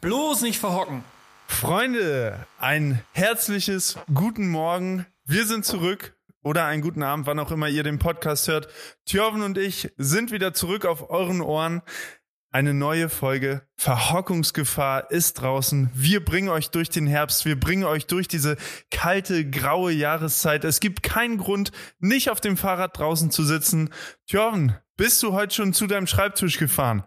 Bloß nicht verhocken. Freunde, ein herzliches guten Morgen. Wir sind zurück oder einen guten Abend, wann auch immer ihr den Podcast hört. Thjörven und ich sind wieder zurück auf euren Ohren. Eine neue Folge Verhockungsgefahr ist draußen. Wir bringen euch durch den Herbst. Wir bringen euch durch diese kalte, graue Jahreszeit. Es gibt keinen Grund, nicht auf dem Fahrrad draußen zu sitzen. Thjörven, bist du heute schon zu deinem Schreibtisch gefahren?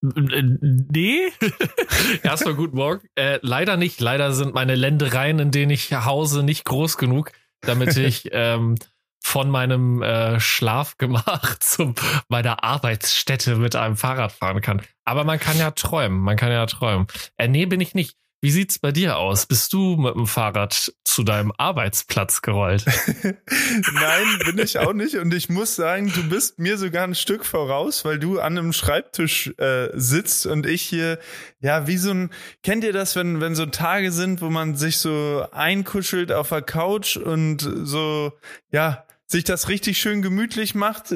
Nee. Erstmal guten Morgen. Äh, leider nicht. Leider sind meine Ländereien, in denen ich hause, nicht groß genug, damit ich ähm, von meinem äh, Schlafgemach zum meiner Arbeitsstätte mit einem Fahrrad fahren kann. Aber man kann ja träumen. Man kann ja träumen. Äh, nee, bin ich nicht. Wie sieht's bei dir aus? Bist du mit dem Fahrrad zu deinem Arbeitsplatz gerollt? Nein, bin ich auch nicht. Und ich muss sagen, du bist mir sogar ein Stück voraus, weil du an einem Schreibtisch äh, sitzt und ich hier, ja, wie so ein, kennt ihr das, wenn, wenn so Tage sind, wo man sich so einkuschelt auf der Couch und so, ja, sich das richtig schön gemütlich macht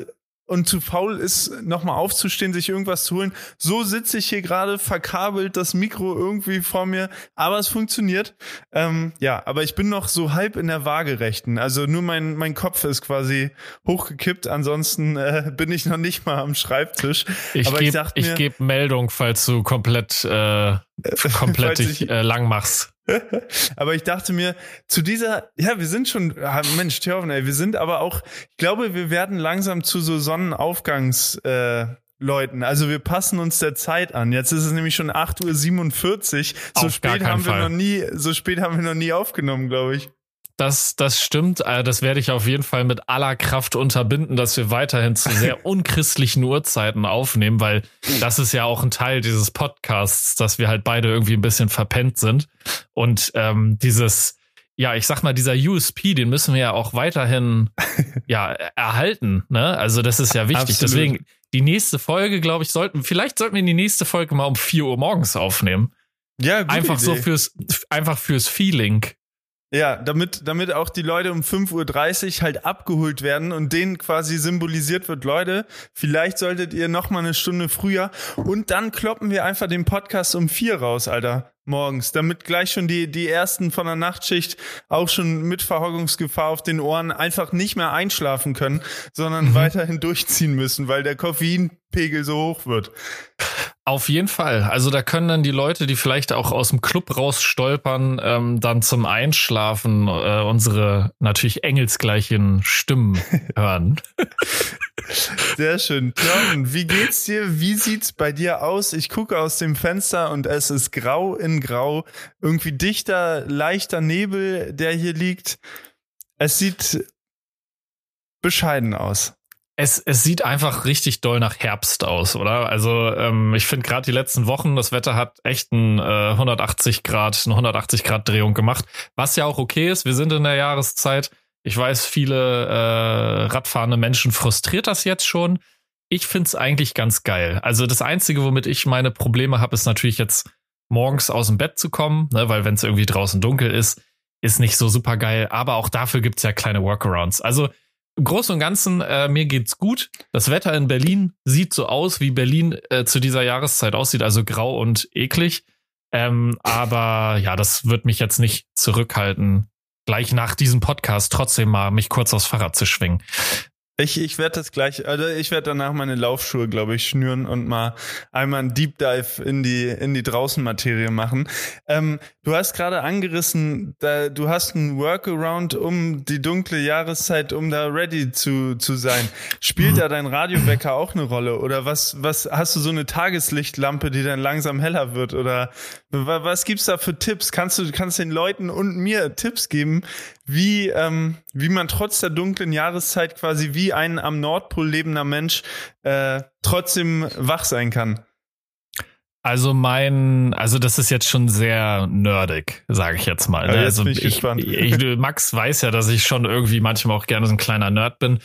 und zu faul ist, nochmal aufzustehen, sich irgendwas zu holen. So sitze ich hier gerade verkabelt, das Mikro irgendwie vor mir, aber es funktioniert. Ähm, ja, aber ich bin noch so halb in der Waagerechten. Also nur mein, mein Kopf ist quasi hochgekippt, ansonsten äh, bin ich noch nicht mal am Schreibtisch. Ich gebe ich geb Meldung, falls du komplett, äh, komplett dich äh, lang machst. aber ich dachte mir, zu dieser, ja, wir sind schon, ah, Mensch, Thorven, ey, wir sind aber auch, ich glaube, wir werden langsam zu so Sonnenaufgangs, äh, Leuten. Also wir passen uns der Zeit an. Jetzt ist es nämlich schon 8.47 Uhr. So Auf spät haben wir Fall. noch nie, so spät haben wir noch nie aufgenommen, glaube ich. Das, das stimmt. Äh, das werde ich auf jeden Fall mit aller Kraft unterbinden, dass wir weiterhin zu sehr unchristlichen Uhrzeiten aufnehmen, weil das ist ja auch ein Teil dieses Podcasts, dass wir halt beide irgendwie ein bisschen verpennt sind. Und ähm, dieses, ja, ich sag mal, dieser USP, den müssen wir ja auch weiterhin ja erhalten. Ne? Also das ist ja wichtig. Absolut. Deswegen die nächste Folge, glaube ich, sollten vielleicht sollten wir die nächste Folge mal um 4 Uhr morgens aufnehmen. Ja, einfach Idee. so fürs einfach fürs Feeling. Ja, damit, damit auch die Leute um 5.30 Uhr halt abgeholt werden und denen quasi symbolisiert wird, Leute, vielleicht solltet ihr noch mal eine Stunde früher und dann kloppen wir einfach den Podcast um vier raus, Alter, morgens, damit gleich schon die, die ersten von der Nachtschicht auch schon mit Verhockungsgefahr auf den Ohren einfach nicht mehr einschlafen können, sondern mhm. weiterhin durchziehen müssen, weil der Koffeinpegel so hoch wird. Auf jeden Fall. Also da können dann die Leute, die vielleicht auch aus dem Club raus stolpern, ähm, dann zum Einschlafen äh, unsere natürlich engelsgleichen Stimmen hören. Sehr schön. John, wie geht's dir? Wie sieht's bei dir aus? Ich gucke aus dem Fenster und es ist grau in grau. Irgendwie dichter, leichter Nebel, der hier liegt. Es sieht bescheiden aus. Es, es sieht einfach richtig doll nach Herbst aus, oder? Also ähm, ich finde gerade die letzten Wochen, das Wetter hat echt ein äh, 180 Grad, eine 180 Grad Drehung gemacht, was ja auch okay ist. Wir sind in der Jahreszeit. Ich weiß, viele äh, radfahrende Menschen frustriert das jetzt schon. Ich finde es eigentlich ganz geil. Also das Einzige, womit ich meine Probleme habe, ist natürlich jetzt morgens aus dem Bett zu kommen, ne, weil wenn es irgendwie draußen dunkel ist, ist nicht so super geil. Aber auch dafür gibt's ja kleine Workarounds. Also im Großen und Ganzen, äh, mir geht's gut. Das Wetter in Berlin sieht so aus, wie Berlin äh, zu dieser Jahreszeit aussieht, also grau und eklig. Ähm, aber ja, das wird mich jetzt nicht zurückhalten, gleich nach diesem Podcast trotzdem mal mich kurz aufs Fahrrad zu schwingen. Ich, ich werde das gleich, also ich werde danach meine Laufschuhe, glaube ich, schnüren und mal einmal einen Deep Dive in die, in die Draußenmaterie machen. Ähm, du hast gerade angerissen, da, du hast einen Workaround um die dunkle Jahreszeit, um da ready zu, zu sein. Spielt da dein Radiowecker auch eine Rolle? Oder was, was, hast du so eine Tageslichtlampe, die dann langsam heller wird? Oder was gibt's da für Tipps? Kannst du, kannst den Leuten und mir Tipps geben, wie, ähm, wie man trotz der dunklen Jahreszeit quasi wie ein am Nordpol lebender Mensch äh, trotzdem wach sein kann. Also mein, also das ist jetzt schon sehr nerdig, sage ich jetzt mal. Ne? Ja, jetzt also ich, ich, ich, Max weiß ja, dass ich schon irgendwie manchmal auch gerne so ein kleiner Nerd bin.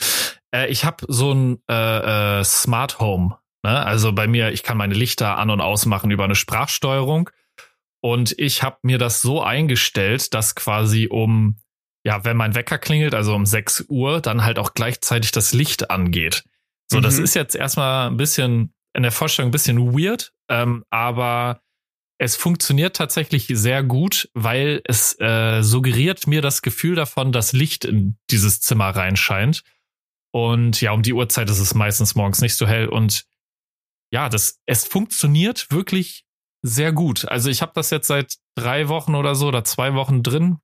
Äh, ich habe so ein äh, äh, Smart Home. Ne? Also bei mir, ich kann meine Lichter an und ausmachen über eine Sprachsteuerung. Und ich habe mir das so eingestellt, dass quasi um ja, wenn mein Wecker klingelt, also um 6 Uhr, dann halt auch gleichzeitig das Licht angeht. So, mhm. das ist jetzt erstmal ein bisschen in der Vorstellung ein bisschen weird, ähm, aber es funktioniert tatsächlich sehr gut, weil es äh, suggeriert mir das Gefühl davon, dass Licht in dieses Zimmer reinscheint. Und ja, um die Uhrzeit ist es meistens morgens nicht so hell. Und ja, das, es funktioniert wirklich sehr gut. Also ich habe das jetzt seit drei Wochen oder so oder zwei Wochen drin.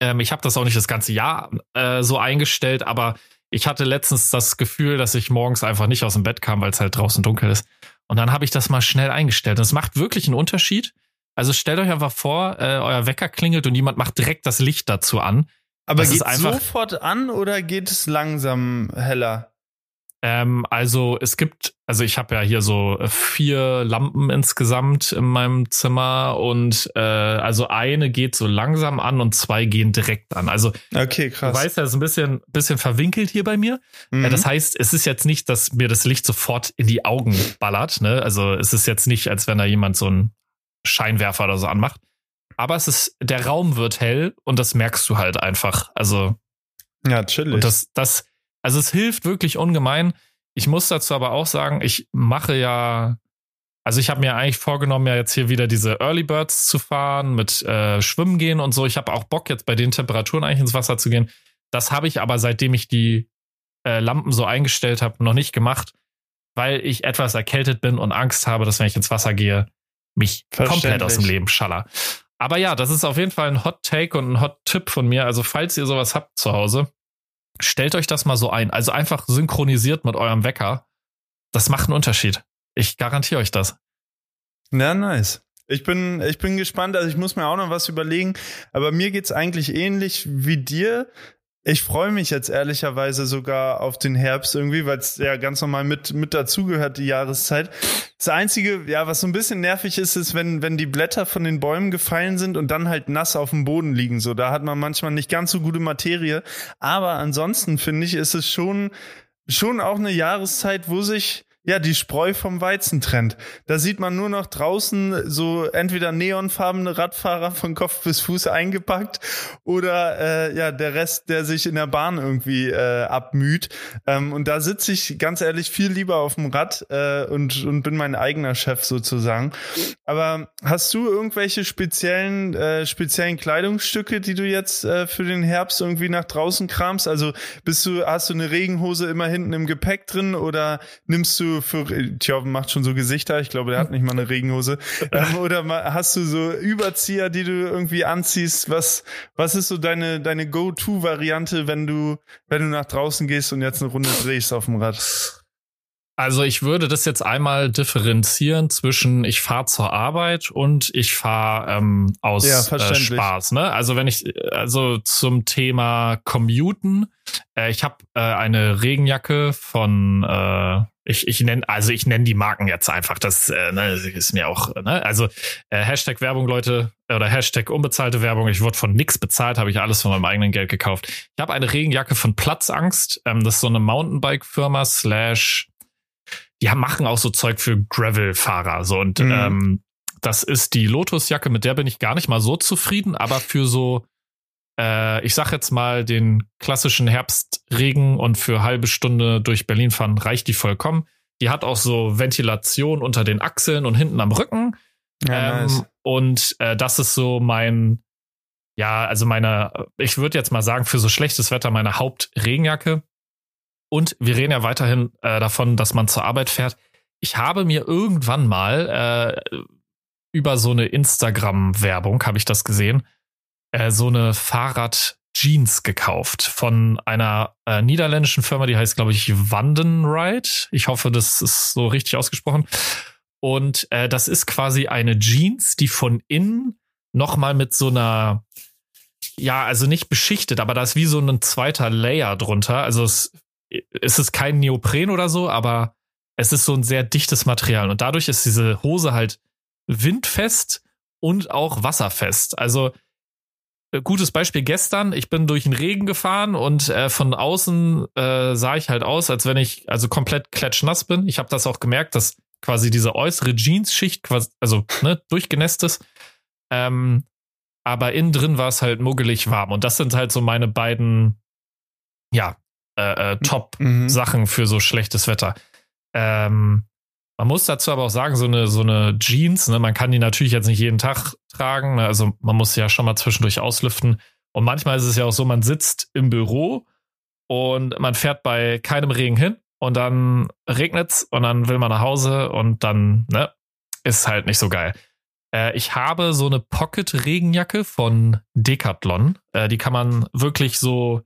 Ähm, ich habe das auch nicht das ganze Jahr äh, so eingestellt, aber ich hatte letztens das Gefühl, dass ich morgens einfach nicht aus dem Bett kam, weil es halt draußen dunkel ist. Und dann habe ich das mal schnell eingestellt. Und es macht wirklich einen Unterschied. Also stellt euch einfach vor, äh, euer Wecker klingelt und jemand macht direkt das Licht dazu an. Aber geht es sofort an oder geht es langsam heller? Ähm, also es gibt, also ich habe ja hier so äh, vier Lampen insgesamt in meinem Zimmer und äh, also eine geht so langsam an und zwei gehen direkt an. Also okay, krass. Du weißt ja, ist ein bisschen, bisschen verwinkelt hier bei mir. Mhm. Äh, das heißt, es ist jetzt nicht, dass mir das Licht sofort in die Augen ballert. Ne? Also es ist jetzt nicht, als wenn da jemand so einen Scheinwerfer oder so anmacht. Aber es ist, der Raum wird hell und das merkst du halt einfach. Also ja, chillig. Und das, das also es hilft wirklich ungemein. Ich muss dazu aber auch sagen, ich mache ja, also ich habe mir eigentlich vorgenommen, ja jetzt hier wieder diese Early Birds zu fahren, mit äh, Schwimmen gehen und so. Ich habe auch Bock, jetzt bei den Temperaturen eigentlich ins Wasser zu gehen. Das habe ich aber, seitdem ich die äh, Lampen so eingestellt habe, noch nicht gemacht, weil ich etwas erkältet bin und Angst habe, dass wenn ich ins Wasser gehe, mich komplett aus dem Leben schaller. Aber ja, das ist auf jeden Fall ein Hot Take und ein Hot Tipp von mir. Also falls ihr sowas habt zu Hause, Stellt euch das mal so ein. Also einfach synchronisiert mit eurem Wecker. Das macht einen Unterschied. Ich garantiere euch das. Ja, nice. Ich bin, ich bin gespannt. Also ich muss mir auch noch was überlegen. Aber mir geht's eigentlich ähnlich wie dir. Ich freue mich jetzt ehrlicherweise sogar auf den Herbst irgendwie, weil es ja ganz normal mit, mit dazugehört, die Jahreszeit. Das Einzige, ja, was so ein bisschen nervig ist, ist, wenn, wenn die Blätter von den Bäumen gefallen sind und dann halt nass auf dem Boden liegen. So, da hat man manchmal nicht ganz so gute Materie. Aber ansonsten finde ich, ist es schon, schon auch eine Jahreszeit, wo sich ja, die Spreu vom Weizen trennt. Da sieht man nur noch draußen so entweder neonfarbene Radfahrer von Kopf bis Fuß eingepackt oder äh, ja, der Rest, der sich in der Bahn irgendwie äh, abmüht. Ähm, und da sitze ich ganz ehrlich viel lieber auf dem Rad äh, und, und bin mein eigener Chef sozusagen. Aber hast du irgendwelche speziellen, äh, speziellen Kleidungsstücke, die du jetzt äh, für den Herbst irgendwie nach draußen kramst? Also bist du, hast du eine Regenhose immer hinten im Gepäck drin oder nimmst du für, Tjoven macht schon so Gesichter, ich glaube, der hat nicht mal eine Regenhose. Ähm, oder mal, hast du so Überzieher, die du irgendwie anziehst? Was, was ist so deine, deine Go-To-Variante, wenn du, wenn du nach draußen gehst und jetzt eine Runde drehst auf dem Rad? Also ich würde das jetzt einmal differenzieren zwischen ich fahre zur Arbeit und ich fahre ähm, aus ja, äh, Spaß. Ne? Also wenn ich also zum Thema Commuten, äh, ich habe äh, eine Regenjacke von äh, ich, ich nenne, also ich nenne die Marken jetzt einfach. Das, äh, ne, ist mir auch, ne? Also äh, Hashtag Werbung, Leute, oder Hashtag unbezahlte Werbung. Ich wurde von nix bezahlt, habe ich alles von meinem eigenen Geld gekauft. Ich habe eine Regenjacke von Platzangst. Ähm, das ist so eine Mountainbike-Firma slash die machen auch so Zeug für Gravel-Fahrer. So und mhm. ähm, das ist die Lotus-Jacke, mit der bin ich gar nicht mal so zufrieden, aber für so, äh, ich sag jetzt mal, den klassischen Herbstregen und für halbe Stunde durch Berlin fahren, reicht die vollkommen. Die hat auch so Ventilation unter den Achseln und hinten am Rücken. Ja, ähm, nice. Und äh, das ist so mein, ja, also meine, ich würde jetzt mal sagen, für so schlechtes Wetter meine Hauptregenjacke. Und wir reden ja weiterhin äh, davon, dass man zur Arbeit fährt. Ich habe mir irgendwann mal äh, über so eine Instagram-Werbung, habe ich das gesehen, äh, so eine Fahrrad-Jeans gekauft von einer äh, niederländischen Firma, die heißt, glaube ich, Wandenride. Ich hoffe, das ist so richtig ausgesprochen. Und äh, das ist quasi eine Jeans, die von innen nochmal mit so einer, ja, also nicht beschichtet, aber da ist wie so ein zweiter Layer drunter. Also es es ist kein Neopren oder so, aber es ist so ein sehr dichtes Material und dadurch ist diese Hose halt windfest und auch wasserfest. Also äh, gutes Beispiel gestern, ich bin durch den Regen gefahren und äh, von außen äh, sah ich halt aus, als wenn ich also komplett klatschnass bin. Ich habe das auch gemerkt, dass quasi diese äußere Jeansschicht quasi also ne, durchgenässt ist. Ähm, aber innen drin war es halt muggelig warm. Und das sind halt so meine beiden, ja, äh, äh, Top-Sachen mhm. für so schlechtes Wetter. Ähm, man muss dazu aber auch sagen, so eine, so eine Jeans, ne, man kann die natürlich jetzt nicht jeden Tag tragen. Ne, also man muss ja schon mal zwischendurch auslüften. Und manchmal ist es ja auch so, man sitzt im Büro und man fährt bei keinem Regen hin und dann regnet's und dann will man nach Hause und dann, ne, ist halt nicht so geil. Äh, ich habe so eine Pocket-Regenjacke von Decathlon. Äh, die kann man wirklich so,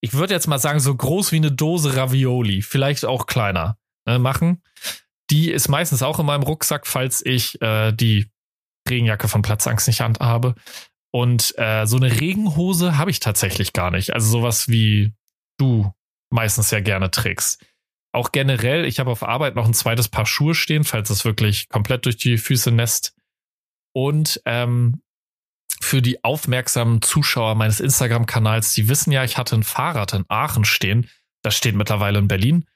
ich würde jetzt mal sagen, so groß wie eine Dose Ravioli, vielleicht auch kleiner, ne, machen. Die ist meistens auch in meinem Rucksack, falls ich äh, die Regenjacke von Platzangst nicht habe. Und äh, so eine Regenhose habe ich tatsächlich gar nicht. Also sowas wie du meistens ja gerne trägst. Auch generell, ich habe auf Arbeit noch ein zweites Paar Schuhe stehen, falls es wirklich komplett durch die Füße nässt. Und ähm, für die aufmerksamen Zuschauer meines Instagram-Kanals, die wissen ja, ich hatte ein Fahrrad in Aachen stehen. Das steht mittlerweile in Berlin.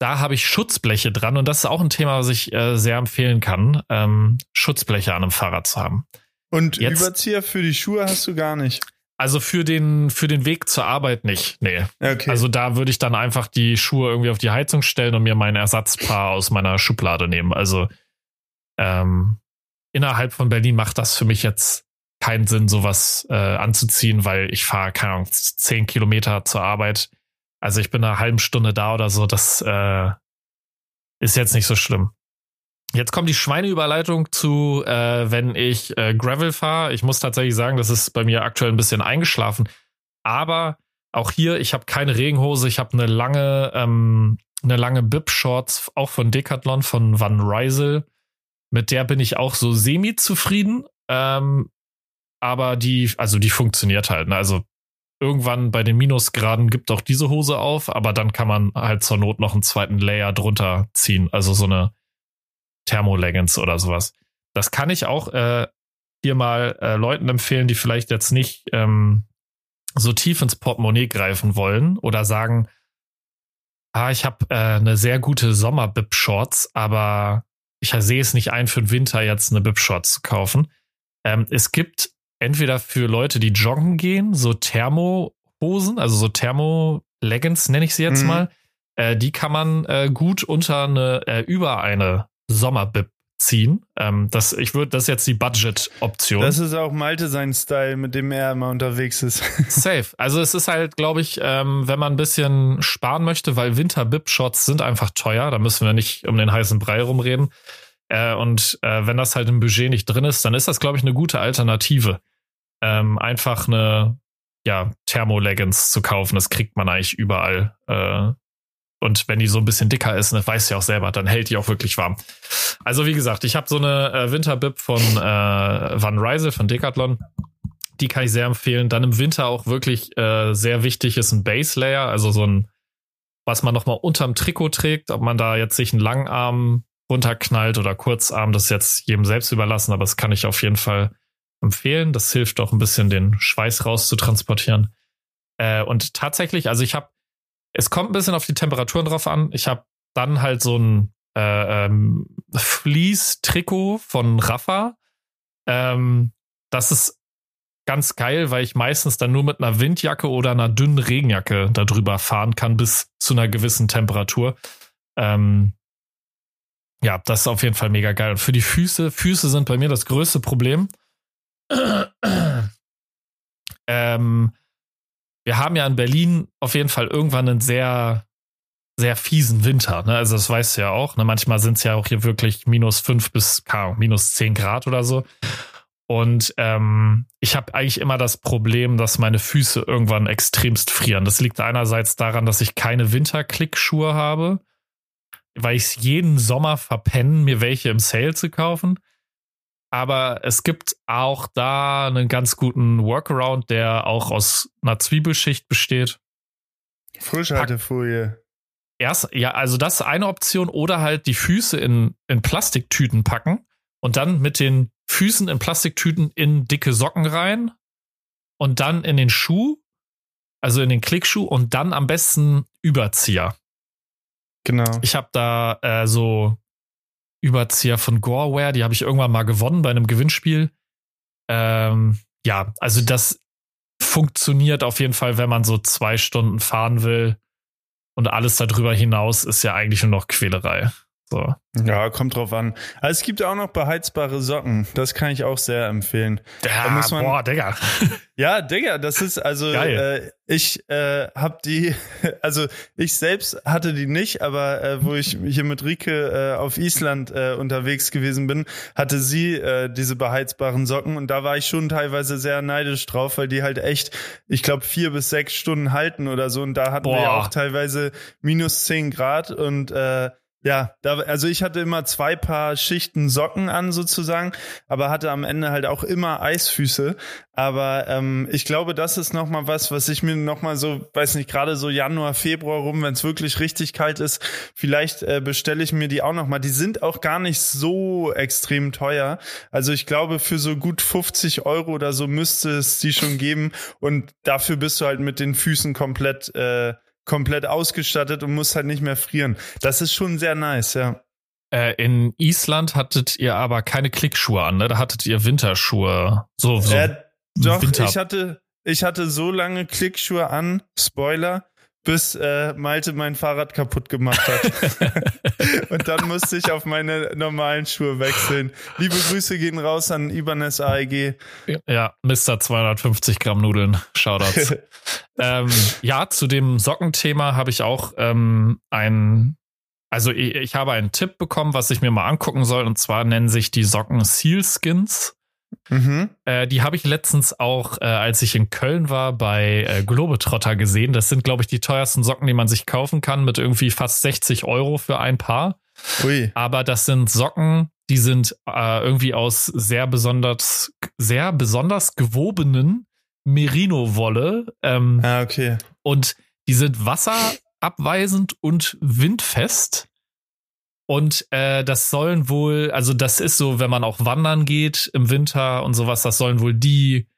Da habe ich Schutzbleche dran und das ist auch ein Thema, was ich äh, sehr empfehlen kann, ähm, Schutzbleche an einem Fahrrad zu haben. Und Jetzt, Überzieher für die Schuhe hast du gar nicht. Also für den, für den Weg zur Arbeit nicht. Nee. Okay. Also da würde ich dann einfach die Schuhe irgendwie auf die Heizung stellen und mir mein Ersatzpaar aus meiner Schublade nehmen. Also ähm, innerhalb von Berlin macht das für mich jetzt keinen Sinn, sowas äh, anzuziehen, weil ich fahre, keine Ahnung, zehn Kilometer zur Arbeit. Also ich bin eine halbe Stunde da oder so. Das äh, ist jetzt nicht so schlimm. Jetzt kommt die Schweineüberleitung zu, äh, wenn ich äh, Gravel fahre. Ich muss tatsächlich sagen, das ist bei mir aktuell ein bisschen eingeschlafen. Aber auch hier, ich habe keine Regenhose, ich habe eine lange, ähm, eine lange Bib-Shorts, auch von Decathlon, von Van Rysel. Mit der bin ich auch so semi-zufrieden. Ähm, aber die, also die funktioniert halt. Ne? Also irgendwann bei den Minusgraden gibt auch diese Hose auf, aber dann kann man halt zur Not noch einen zweiten Layer drunter ziehen. Also so eine Thermoleggings oder sowas. Das kann ich auch äh, hier mal äh, Leuten empfehlen, die vielleicht jetzt nicht ähm, so tief ins Portemonnaie greifen wollen oder sagen, ah, ich habe äh, eine sehr gute Sommer-Bib-Shorts, aber ich sehe es nicht ein, für den Winter jetzt eine Bib-Shorts zu kaufen. Ähm, es gibt entweder für Leute, die joggen gehen, so Thermohosen, also so Thermo-Leggings nenne ich sie jetzt mhm. mal. Äh, die kann man äh, gut unter eine, äh, über eine Sommerbib ziehen. Ähm, das, ich würde, das ist jetzt die Budget-Option. Das ist auch Malte sein Style, mit dem er immer unterwegs ist. Safe. Also es ist halt, glaube ich, ähm, wenn man ein bisschen sparen möchte, weil Winter-Bib-Shots sind einfach teuer, da müssen wir nicht um den heißen Brei rumreden. Äh, und äh, wenn das halt im Budget nicht drin ist, dann ist das, glaube ich, eine gute Alternative. Ähm, einfach eine ja, Thermo-Leggings zu kaufen, das kriegt man eigentlich überall. Äh, und wenn die so ein bisschen dicker ist, das du ja auch selber, dann hält die auch wirklich warm. Also wie gesagt, ich habe so eine äh, Winterbib von äh, Van Rysel von Decathlon. Die kann ich sehr empfehlen. Dann im Winter auch wirklich äh, sehr wichtig ist ein Base Layer, also so ein, was man nochmal unterm Trikot trägt, ob man da jetzt sich einen Langarm runterknallt oder Kurzarm, das ist jetzt jedem selbst überlassen, aber das kann ich auf jeden Fall empfehlen. Das hilft auch ein bisschen den Schweiß rauszutransportieren. Äh, und tatsächlich, also ich habe es kommt ein bisschen auf die Temperaturen drauf an. Ich habe dann halt so ein äh, ähm, Fleece-Trikot von Rafa. Ähm, das ist ganz geil, weil ich meistens dann nur mit einer Windjacke oder einer dünnen Regenjacke darüber fahren kann bis zu einer gewissen Temperatur. Ähm, ja, das ist auf jeden Fall mega geil. Und für die Füße, Füße sind bei mir das größte Problem. Ähm, wir haben ja in Berlin auf jeden Fall irgendwann einen sehr, sehr fiesen Winter. Ne? Also das weißt du ja auch. Ne? Manchmal sind es ja auch hier wirklich minus fünf bis minus zehn Grad oder so. Und ähm, ich habe eigentlich immer das Problem, dass meine Füße irgendwann extremst frieren. Das liegt einerseits daran, dass ich keine Winterklickschuhe habe, weil ich es jeden Sommer verpenne, mir welche im Sale zu kaufen aber es gibt auch da einen ganz guten Workaround, der auch aus einer Zwiebelschicht besteht. Frischhaltefolie. Erst, ja, also das ist eine Option oder halt die Füße in, in Plastiktüten packen und dann mit den Füßen in Plastiktüten in dicke Socken rein und dann in den Schuh, also in den Klickschuh und dann am besten Überzieher. Genau. Ich habe da äh, so Überzieher von Goreware, die habe ich irgendwann mal gewonnen bei einem Gewinnspiel. Ähm, ja, also das funktioniert auf jeden Fall, wenn man so zwei Stunden fahren will. Und alles darüber hinaus ist ja eigentlich nur noch Quälerei. So. Ja, kommt drauf an. Also es gibt auch noch beheizbare Socken. Das kann ich auch sehr empfehlen. Ja, man, boah, Digga. Ja, Digga, das ist also äh, ich äh, hab die, also ich selbst hatte die nicht, aber äh, wo ich hier mit Rike äh, auf Island äh, unterwegs gewesen bin, hatte sie äh, diese beheizbaren Socken und da war ich schon teilweise sehr neidisch drauf, weil die halt echt, ich glaube, vier bis sechs Stunden halten oder so und da hatten boah. wir ja auch teilweise minus zehn Grad und äh, ja, da, also ich hatte immer zwei Paar Schichten Socken an sozusagen, aber hatte am Ende halt auch immer Eisfüße. Aber ähm, ich glaube, das ist noch mal was, was ich mir noch mal so, weiß nicht, gerade so Januar, Februar rum, wenn es wirklich richtig kalt ist, vielleicht äh, bestelle ich mir die auch noch mal. Die sind auch gar nicht so extrem teuer. Also ich glaube, für so gut 50 Euro oder so müsste es die schon geben. Und dafür bist du halt mit den Füßen komplett äh, komplett ausgestattet und muss halt nicht mehr frieren. Das ist schon sehr nice, ja. Äh, in Island hattet ihr aber keine Klickschuhe an, ne? Da hattet ihr Winterschuhe. So, so äh, doch, Winter ich hatte, ich hatte so lange Klickschuhe an, Spoiler, bis äh, Malte mein Fahrrad kaputt gemacht hat. und dann musste ich auf meine normalen Schuhe wechseln. Liebe Grüße gehen raus an Ibanez AEG. Ja, Mr. 250 Gramm Nudeln. Shoutouts. ähm, ja, zu dem Sockenthema habe ich auch ähm, ein also ich, ich habe einen Tipp bekommen, was ich mir mal angucken soll, und zwar nennen sich die Socken Seal Skins. Mhm. Äh, die habe ich letztens auch, äh, als ich in Köln war, bei äh, Globetrotter gesehen. Das sind, glaube ich, die teuersten Socken, die man sich kaufen kann, mit irgendwie fast 60 Euro für ein Paar. Ui. Aber das sind Socken, die sind äh, irgendwie aus sehr besonders, sehr besonders gewobenen Merino-Wolle. Ähm, ah, okay. Und die sind wasserabweisend und windfest. Und äh, das sollen wohl, also das ist so, wenn man auch wandern geht im Winter und sowas, das sollen wohl die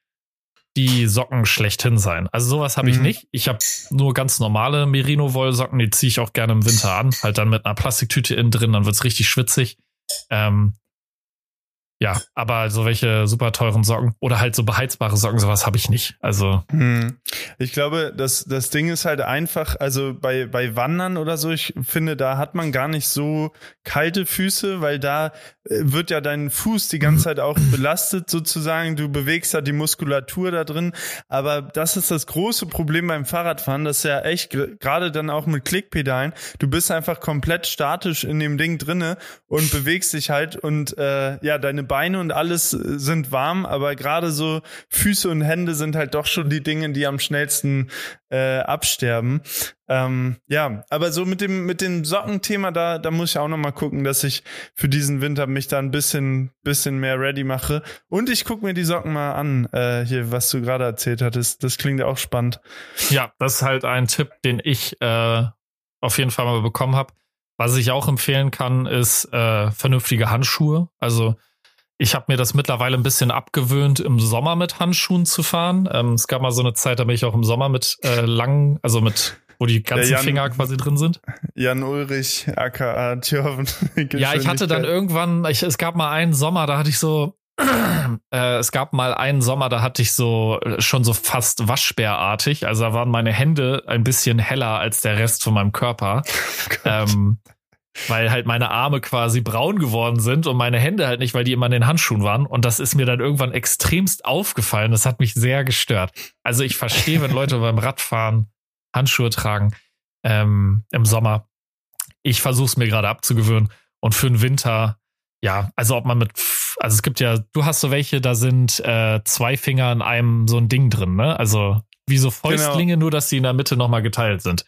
die Socken schlechthin sein. Also sowas habe ich mhm. nicht. Ich habe nur ganz normale Merino-Wollsocken, die ziehe ich auch gerne im Winter an. Halt dann mit einer Plastiktüte innen drin, dann wird's richtig schwitzig. Ähm, ja, aber so welche super teuren Socken oder halt so beheizbare Socken, sowas habe ich nicht. Also. Hm. Ich glaube, das, das Ding ist halt einfach, also bei, bei Wandern oder so, ich finde, da hat man gar nicht so kalte Füße, weil da äh, wird ja dein Fuß die ganze Zeit auch belastet sozusagen. Du bewegst ja die Muskulatur da drin. Aber das ist das große Problem beim Fahrradfahren. Das ist ja echt, gerade dann auch mit Klickpedalen. Du bist einfach komplett statisch in dem Ding drinne und bewegst dich halt und äh, ja, deine Beine und alles äh, sind warm, aber gerade so Füße und Hände sind halt doch schon die Dinge, die am schnellsten äh, absterben. Ähm, ja, aber so mit dem mit dem Sockenthema da da muss ich auch noch mal gucken, dass ich für diesen Winter mich da ein bisschen bisschen mehr ready mache und ich gucke mir die Socken mal an äh, hier, was du gerade erzählt hattest. Das klingt ja auch spannend. Ja, das ist halt ein Tipp, den ich äh, auf jeden Fall mal bekommen habe. Was ich auch empfehlen kann, ist äh, vernünftige Handschuhe. Also ich habe mir das mittlerweile ein bisschen abgewöhnt, im Sommer mit Handschuhen zu fahren. Ähm, es gab mal so eine Zeit, da bin ich auch im Sommer mit äh, langen, also mit wo die ganzen Jan, Finger quasi drin sind. Jan Ulrich, aka Tjörven. ja, ich hatte dann irgendwann, ich, es gab mal einen Sommer, da hatte ich so, äh, es gab mal einen Sommer, da hatte ich so äh, schon so fast Waschbärartig. Also da waren meine Hände ein bisschen heller als der Rest von meinem Körper. Oh ähm, weil halt meine Arme quasi braun geworden sind und meine Hände halt nicht, weil die immer in den Handschuhen waren. Und das ist mir dann irgendwann extremst aufgefallen. Das hat mich sehr gestört. Also ich verstehe, wenn Leute beim Radfahren Handschuhe tragen ähm, im Sommer. Ich versuche es mir gerade abzugewöhnen. Und für den Winter, ja, also ob man mit, also es gibt ja, du hast so welche, da sind äh, zwei Finger in einem so ein Ding drin, ne? Also wie so genau. Fäustlinge, genau. nur dass die in der Mitte nochmal geteilt sind.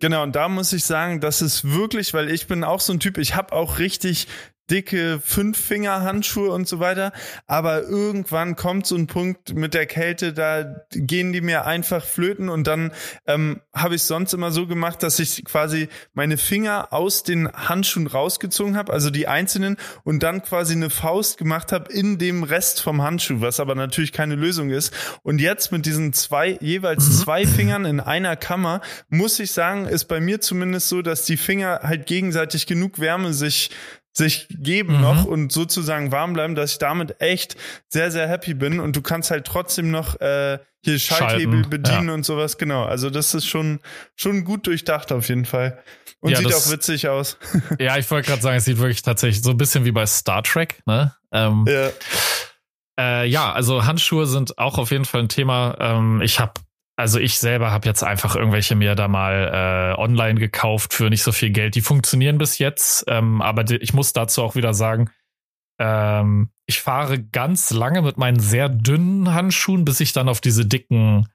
Genau, und da muss ich sagen, das ist wirklich, weil ich bin auch so ein Typ, ich habe auch richtig dicke Fünffinger-Handschuhe und so weiter. Aber irgendwann kommt so ein Punkt mit der Kälte, da gehen die mir einfach flöten und dann ähm, habe ich sonst immer so gemacht, dass ich quasi meine Finger aus den Handschuhen rausgezogen habe, also die einzelnen, und dann quasi eine Faust gemacht habe in dem Rest vom Handschuh, was aber natürlich keine Lösung ist. Und jetzt mit diesen zwei, jeweils mhm. zwei Fingern in einer Kammer, muss ich sagen, ist bei mir zumindest so, dass die Finger halt gegenseitig genug Wärme sich sich geben mhm. noch und sozusagen warm bleiben, dass ich damit echt sehr, sehr happy bin. Und du kannst halt trotzdem noch äh, hier Schalthebel Schalten, bedienen ja. und sowas. Genau. Also das ist schon, schon gut durchdacht auf jeden Fall. Und ja, sieht das, auch witzig aus. Ja, ich wollte gerade sagen, es sieht wirklich tatsächlich so ein bisschen wie bei Star Trek, ne? Ähm, ja. Äh, ja, also Handschuhe sind auch auf jeden Fall ein Thema. Ähm, ich habe also ich selber habe jetzt einfach irgendwelche mir da mal äh, online gekauft für nicht so viel Geld. Die funktionieren bis jetzt, ähm, aber die, ich muss dazu auch wieder sagen, ähm, ich fahre ganz lange mit meinen sehr dünnen Handschuhen, bis ich dann auf diese dicken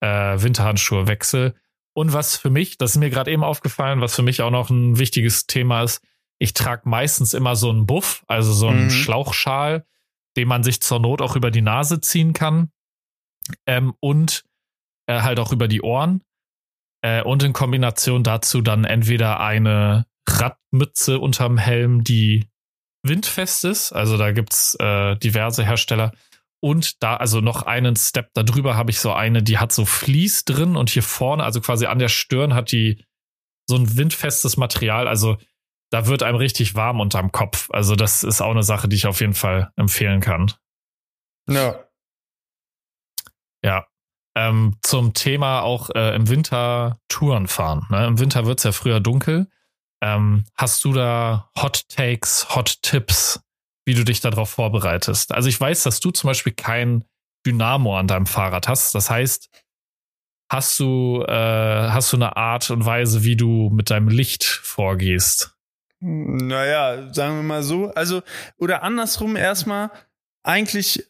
äh, Winterhandschuhe wechsle. Und was für mich, das ist mir gerade eben aufgefallen, was für mich auch noch ein wichtiges Thema ist, ich trage meistens immer so einen Buff, also so einen mhm. Schlauchschal, den man sich zur Not auch über die Nase ziehen kann. Ähm, und äh, halt auch über die Ohren. Äh, und in Kombination dazu dann entweder eine Radmütze unterm Helm, die windfest ist. Also da gibt's äh, diverse Hersteller. Und da, also noch einen Step darüber habe ich so eine, die hat so Vlies drin und hier vorne, also quasi an der Stirn, hat die so ein windfestes Material. Also da wird einem richtig warm unterm Kopf. Also das ist auch eine Sache, die ich auf jeden Fall empfehlen kann. Ja. Ja. Ähm, zum Thema auch äh, im Winter Touren fahren. Ne? Im Winter wird es ja früher dunkel. Ähm, hast du da Hot Takes, Hot Tipps, wie du dich darauf vorbereitest? Also ich weiß, dass du zum Beispiel kein Dynamo an deinem Fahrrad hast. Das heißt, hast du, äh, hast du eine Art und Weise, wie du mit deinem Licht vorgehst? Naja, sagen wir mal so. Also, oder andersrum erstmal, eigentlich,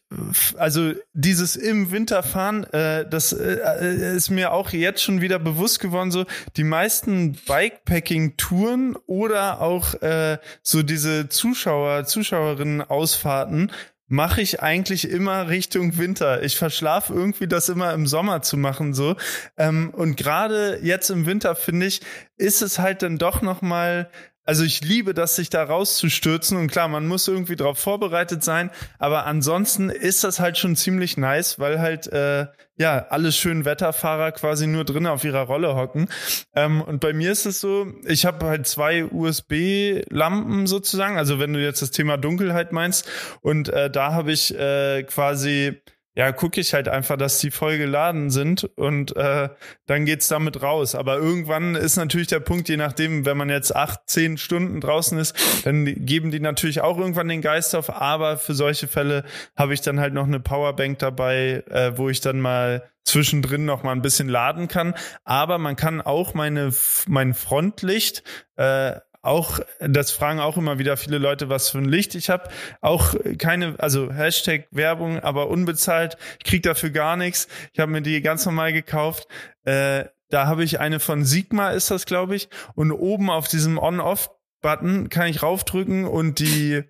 also dieses im Winter fahren, äh, das äh, ist mir auch jetzt schon wieder bewusst geworden, so die meisten Bikepacking-Touren oder auch äh, so diese Zuschauer, Zuschauerinnen-Ausfahrten mache ich eigentlich immer Richtung Winter. Ich verschlafe irgendwie das immer im Sommer zu machen so. Ähm, und gerade jetzt im Winter finde ich, ist es halt dann doch noch mal also ich liebe das, sich da rauszustürzen und klar, man muss irgendwie darauf vorbereitet sein, aber ansonsten ist das halt schon ziemlich nice, weil halt äh, ja alle schönen Wetterfahrer quasi nur drinnen auf ihrer Rolle hocken. Ähm, und bei mir ist es so, ich habe halt zwei USB-Lampen sozusagen, also wenn du jetzt das Thema Dunkelheit meinst und äh, da habe ich äh, quasi ja, gucke ich halt einfach, dass die voll geladen sind und äh, dann geht's damit raus. Aber irgendwann ist natürlich der Punkt, je nachdem, wenn man jetzt acht, zehn Stunden draußen ist, dann geben die natürlich auch irgendwann den Geist auf. Aber für solche Fälle habe ich dann halt noch eine Powerbank dabei, äh, wo ich dann mal zwischendrin noch mal ein bisschen laden kann. Aber man kann auch meine mein Frontlicht äh, auch, das fragen auch immer wieder viele Leute, was für ein Licht ich habe. Auch keine, also Hashtag Werbung, aber unbezahlt. Ich krieg dafür gar nichts. Ich habe mir die ganz normal gekauft. Äh, da habe ich eine von Sigma, ist das, glaube ich. Und oben auf diesem On-Off-Button kann ich raufdrücken und die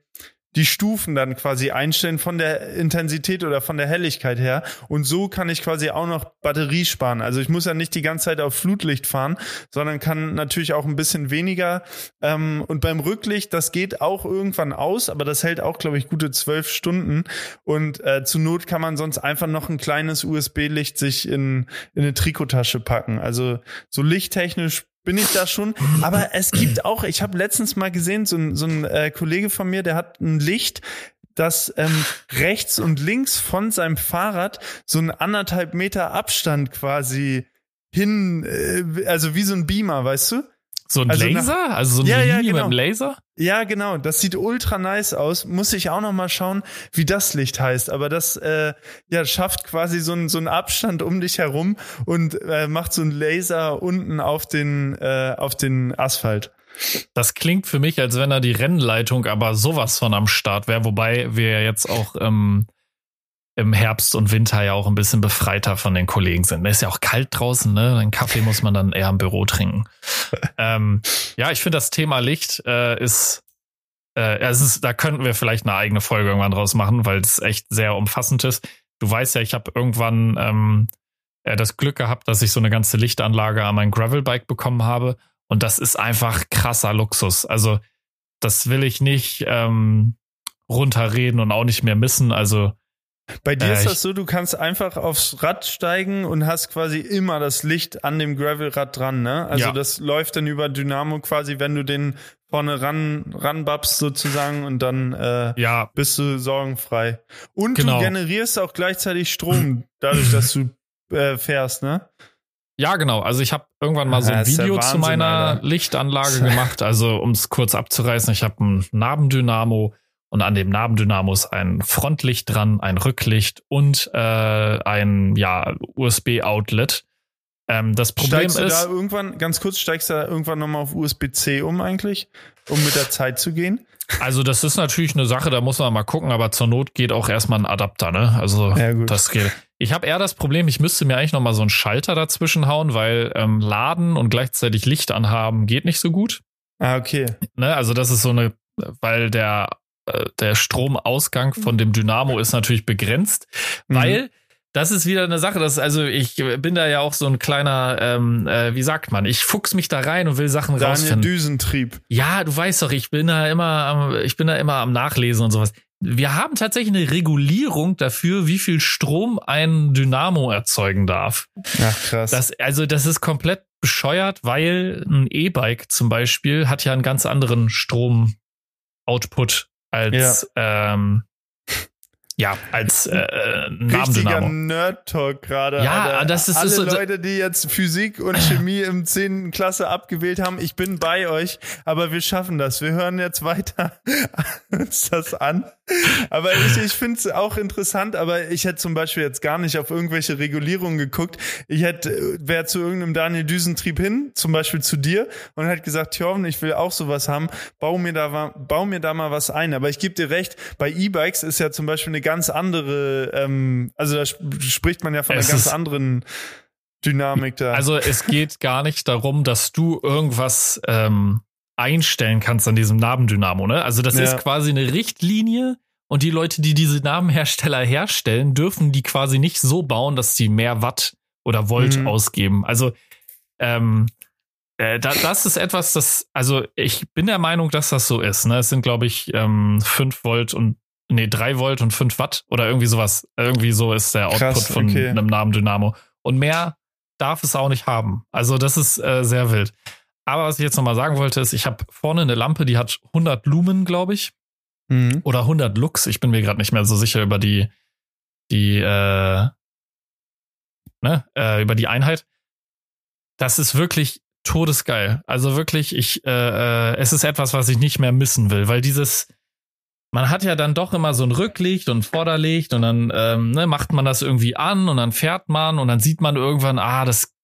die Stufen dann quasi einstellen von der Intensität oder von der Helligkeit her. Und so kann ich quasi auch noch Batterie sparen. Also ich muss ja nicht die ganze Zeit auf Flutlicht fahren, sondern kann natürlich auch ein bisschen weniger. Ähm, und beim Rücklicht, das geht auch irgendwann aus, aber das hält auch, glaube ich, gute zwölf Stunden. Und äh, zur Not kann man sonst einfach noch ein kleines USB-Licht sich in, in eine Trikotasche packen. Also so lichttechnisch bin ich da schon. Aber es gibt auch, ich habe letztens mal gesehen, so ein, so ein äh, Kollege von mir, der hat ein Licht, das ähm, rechts und links von seinem Fahrrad so ein anderthalb Meter Abstand quasi hin, äh, also wie so ein Beamer, weißt du? So ein also Laser? Nach, also so ein ja, ja, genau. mit einem Laser? Ja, genau. Das sieht ultra nice aus. Muss ich auch noch mal schauen, wie das Licht heißt. Aber das äh, ja schafft quasi so einen so einen Abstand um dich herum und äh, macht so einen Laser unten auf den äh, auf den Asphalt. Das klingt für mich, als wenn da die Rennleitung aber sowas von am Start wäre, wobei wir jetzt auch ähm, im Herbst und Winter ja auch ein bisschen befreiter von den Kollegen sind. Es ist ja auch kalt draußen, ne? Den Kaffee muss man dann eher im Büro trinken. ähm, ja, ich finde das Thema Licht äh, ist, äh, es ist, da könnten wir vielleicht eine eigene Folge irgendwann draus machen, weil es echt sehr umfassend ist. Du weißt ja, ich habe irgendwann ähm, äh, das Glück gehabt, dass ich so eine ganze Lichtanlage an mein Gravelbike bekommen habe. Und das ist einfach krasser Luxus. Also, das will ich nicht ähm, runterreden und auch nicht mehr missen. Also, bei dir äh, ist das so, du kannst einfach aufs Rad steigen und hast quasi immer das Licht an dem Gravelrad dran, ne? Also ja. das läuft dann über Dynamo quasi, wenn du den vorne ran, ranbabst sozusagen und dann äh, Ja, bist du sorgenfrei. Und Genau. du generierst auch gleichzeitig Strom, dadurch, dass du äh, fährst, ne? Ja, genau. Also ich habe irgendwann mal so ein der Video zu Wahnsinn, meiner Alter. Lichtanlage gemacht. Also um es kurz abzureißen, ich habe ein Nabendynamo und an dem Nabendynamo ist ein Frontlicht dran, ein Rücklicht und äh, ein ja USB-Outlet. Ähm, das Problem steigst du da ist, irgendwann, ganz kurz, steigst du da irgendwann nochmal auf USB-C um eigentlich, um mit der Zeit zu gehen? also das ist natürlich eine Sache, da muss man mal gucken, aber zur Not geht auch erstmal ein Adapter, ne? Also Ja, das geht. Ich habe eher das Problem, ich müsste mir eigentlich noch mal so einen Schalter dazwischen hauen, weil ähm, laden und gleichzeitig Licht anhaben geht nicht so gut. Ah, okay. Ne? Also das ist so eine, weil der der Stromausgang von dem Dynamo ist natürlich begrenzt, Mhm. weil das ist wieder eine Sache, das also ich bin da ja auch so ein kleiner, ähm, äh, wie sagt man, ich fuchs mich da rein und will Sachen Daniel rausfinden. Düsentrieb. Ja, du weißt doch, ich bin da immer, am, ich bin da immer am Nachlesen und sowas. Wir haben tatsächlich eine Regulierung dafür, wie viel Strom ein Dynamo erzeugen darf. Ach, krass. Das, also das ist komplett bescheuert, weil ein E-Bike zum Beispiel hat ja einen ganz anderen Strom-Output als ähm, ja als äh, Richtiger Nabendynamo. Nerd-Talk gerade. Ja, Alter. das ist- Alle so- Leute, die jetzt Physik und Chemie im 10. Klasse abgewählt haben, ich bin bei euch, aber wir schaffen das. Wir hören jetzt weiter uns das an. Aber ich, ich finde es auch interessant, aber ich hätte zum Beispiel jetzt gar nicht auf irgendwelche Regulierungen geguckt. Ich hätte, wäre zu irgendeinem Daniel Düsentrieb hin, zum Beispiel zu dir, und hätte gesagt, Jorven, ich will auch sowas haben, bau mir da, bau mir da mal was ein. Aber ich gebe dir recht, bei E-Bikes ist ja zum Beispiel eine ganz andere, ähm, also da sp- spricht man ja von Es einer ganz anderen Dynamik da. Also es geht gar nicht darum, dass du irgendwas ähm, einstellen kannst an diesem Nabendynamo. Ne? Also das Ja. ist quasi eine Richtlinie und die Leute, die diese Namenhersteller herstellen, dürfen die quasi nicht so bauen, dass sie mehr Watt oder Volt Mhm. ausgeben. Also ähm, äh, da, das ist etwas, das, also ich bin der Meinung, dass das so ist. Ne? Es sind, glaube ich, ähm, 5 Volt und nee, 3 Volt und 5 Watt oder irgendwie sowas. Irgendwie so ist der Output Krass, von okay. einem Nabendynamo. Und mehr darf es auch nicht haben. Also das ist äh, sehr wild. Aber was ich jetzt nochmal sagen wollte, ist, ich habe vorne eine Lampe, die hat 100 Lumen, glaube ich, Mhm. oder 100 Lux. Ich bin mir gerade nicht mehr so sicher über die, die, äh, ne, äh, über die Einheit. Das ist wirklich todesgeil. Also wirklich, ich, äh, äh, es ist etwas, was ich nicht mehr missen will, weil dieses, man hat ja dann doch immer so ein Rücklicht und ein Vorderlicht und dann ähm, ne, macht man das irgendwie an und dann fährt man und dann sieht man irgendwann, ah, das,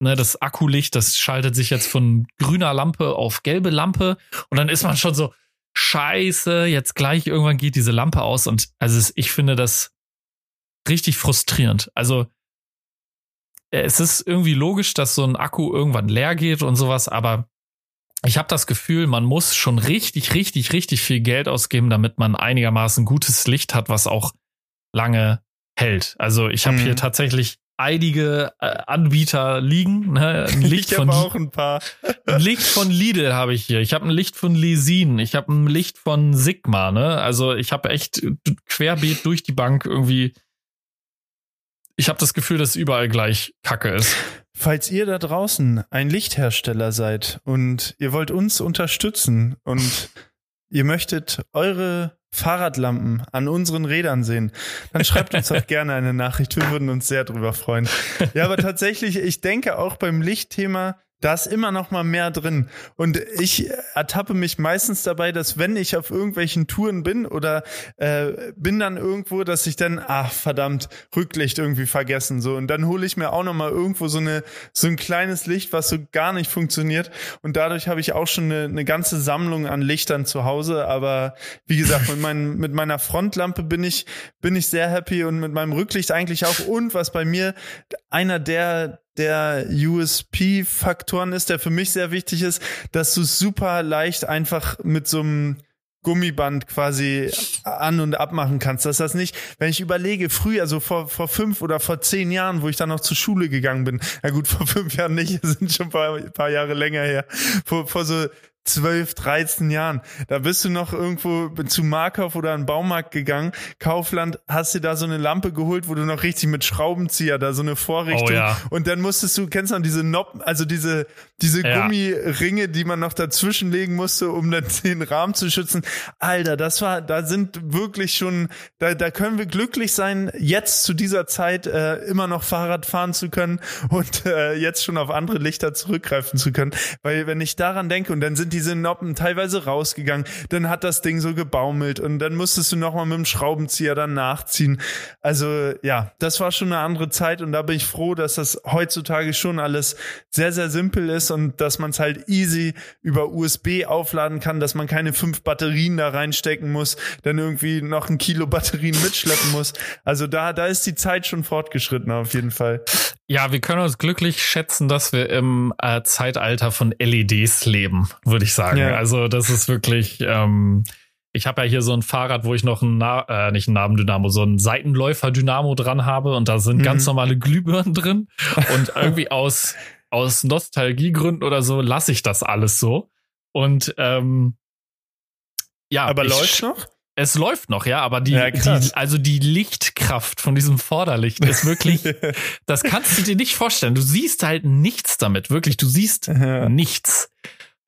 ne, das Akkulicht, das schaltet sich jetzt von grüner Lampe auf gelbe Lampe und dann ist man schon so, scheiße, jetzt gleich irgendwann geht diese Lampe aus und also ich finde das richtig frustrierend. Also äh, es ist irgendwie logisch, dass so ein Akku irgendwann leer geht und sowas, aber ich habe das Gefühl, man muss schon richtig, richtig, richtig viel Geld ausgeben, damit man einigermaßen gutes Licht hat, was auch lange hält. Also ich habe Mhm. hier tatsächlich einige äh, Anbieter liegen. Ne? Ein Licht ich von habe auch ein paar. ein Licht von Lidl habe ich hier. Ich habe ein Licht von Lesin. Ich habe ein Licht von Sigma. Ne? Also ich habe echt querbeet durch die Bank irgendwie. Ich habe das Gefühl, dass überall gleich Kacke ist. Falls ihr da draußen ein Lichthersteller seid und ihr wollt uns unterstützen und ihr möchtet eure Fahrradlampen an unseren Rädern sehen, dann schreibt uns doch gerne eine Nachricht. Wir würden uns sehr drüber freuen. Ja, aber tatsächlich, ich denke auch beim Lichtthema, da ist immer noch mal mehr drin. Und ich ertappe mich meistens dabei, dass wenn ich auf irgendwelchen Touren bin oder äh, bin dann irgendwo, dass ich dann, ach verdammt, Rücklicht irgendwie vergessen so. Und dann hole ich mir auch noch mal irgendwo so eine so ein kleines Licht, was so gar nicht funktioniert. Und dadurch habe ich auch schon eine, eine ganze Sammlung an Lichtern zu Hause. Aber wie gesagt, mit, meinen, mit meiner Frontlampe bin ich bin ich sehr happy und mit meinem Rücklicht eigentlich auch. Und was bei mir einer der der USP-Faktoren ist, der für mich sehr wichtig ist, dass du super leicht einfach mit so einem Gummiband quasi an und abmachen kannst. Dass das nicht, wenn ich überlege, früher, also vor, vor fünf oder vor zehn Jahren, wo ich dann noch zur Schule gegangen bin, na gut, vor fünf Jahren nicht, sind schon ein paar, paar Jahre länger her, vor, vor so 12, 13 Jahren. Da bist du noch irgendwo zu Markov oder einen Baumarkt gegangen, Kaufland, hast dir da so eine Lampe geholt, wo du noch richtig mit Schraubenzieher da so eine Vorrichtung Oh ja. und dann musstest du, kennst du noch diese Noppen, also diese, diese Ja. Gummiringe, die man noch dazwischen legen musste, um dann den Rahmen zu schützen. Alter, das war, da sind wirklich schon, da, da können wir glücklich sein, jetzt zu dieser Zeit äh, immer noch Fahrrad fahren zu können und äh, jetzt schon auf andere Lichter zurückgreifen zu können. Weil wenn ich daran denke, und dann sind diese Noppen teilweise rausgegangen, dann hat das Ding so gebaumelt und dann musstest du nochmal mit dem Schraubenzieher dann nachziehen. Also ja, das war schon eine andere Zeit und da bin ich froh, dass das heutzutage schon alles sehr, sehr simpel ist und dass man es halt easy über USB aufladen kann, dass man keine fünf Batterien da reinstecken muss, dann irgendwie noch ein Kilo Batterien mitschleppen muss. Also da, da ist die Zeit schon fortgeschritten auf jeden Fall. Ja, wir können uns glücklich schätzen, dass wir im äh, Zeitalter von LEDs leben, würde ich sagen. Ja. Also das ist wirklich. Ähm, ich habe ja hier so ein Fahrrad, wo ich noch ein, Na äh, nicht ein Nabendynamo, so ein Seitenläufer-Dynamo dran habe und da sind Mhm. ganz normale Glühbirnen drin und irgendwie aus aus Nostalgiegründen oder so lasse ich das alles so und ähm, ja, Aber läuft noch? Es läuft noch, ja, aber die, Ja, die also die Lichtkraft von diesem Vorderlicht ist wirklich das kannst du dir nicht vorstellen. Du siehst halt nichts damit, wirklich. Du siehst Ja. nichts.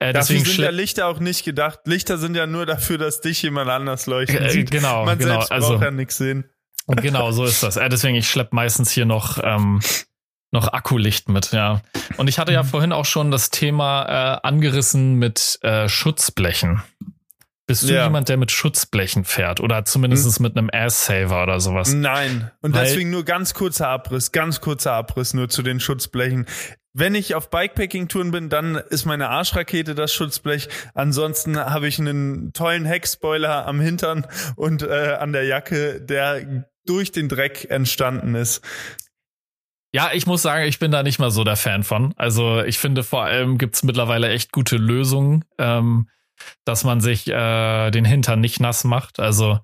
Äh, Dafür deswegen sind ja Lichter auch nicht gedacht. Lichter sind ja nur dafür, dass dich jemand anders leuchten Äh, genau, Man genau. selbst Also braucht ja nichts sehen. genau so ist das. Äh, deswegen ich schlepp meistens hier noch ähm, noch Akkulicht mit, ja. Und ich Mhm. hatte ja vorhin auch schon das Thema äh, angerissen mit äh, Schutzblechen. Bist du Ja. jemand, der mit Schutzblechen fährt oder zumindest mit einem Ass-Saver oder sowas? Nein. Und Weil- deswegen nur ganz kurzer Abriss, ganz kurzer Abriss nur zu den Schutzblechen. Wenn ich auf Bikepacking-Touren bin, dann ist meine Arschrakete das Schutzblech. Ansonsten habe ich einen tollen Heckspoiler am Hintern und äh, an der Jacke, der durch den Dreck entstanden ist. Ja, ich muss sagen, ich bin da nicht mal so der Fan von. Also ich finde vor allem gibt's mittlerweile echt gute Lösungen, ähm, dass man sich äh, den Hintern nicht nass macht. Also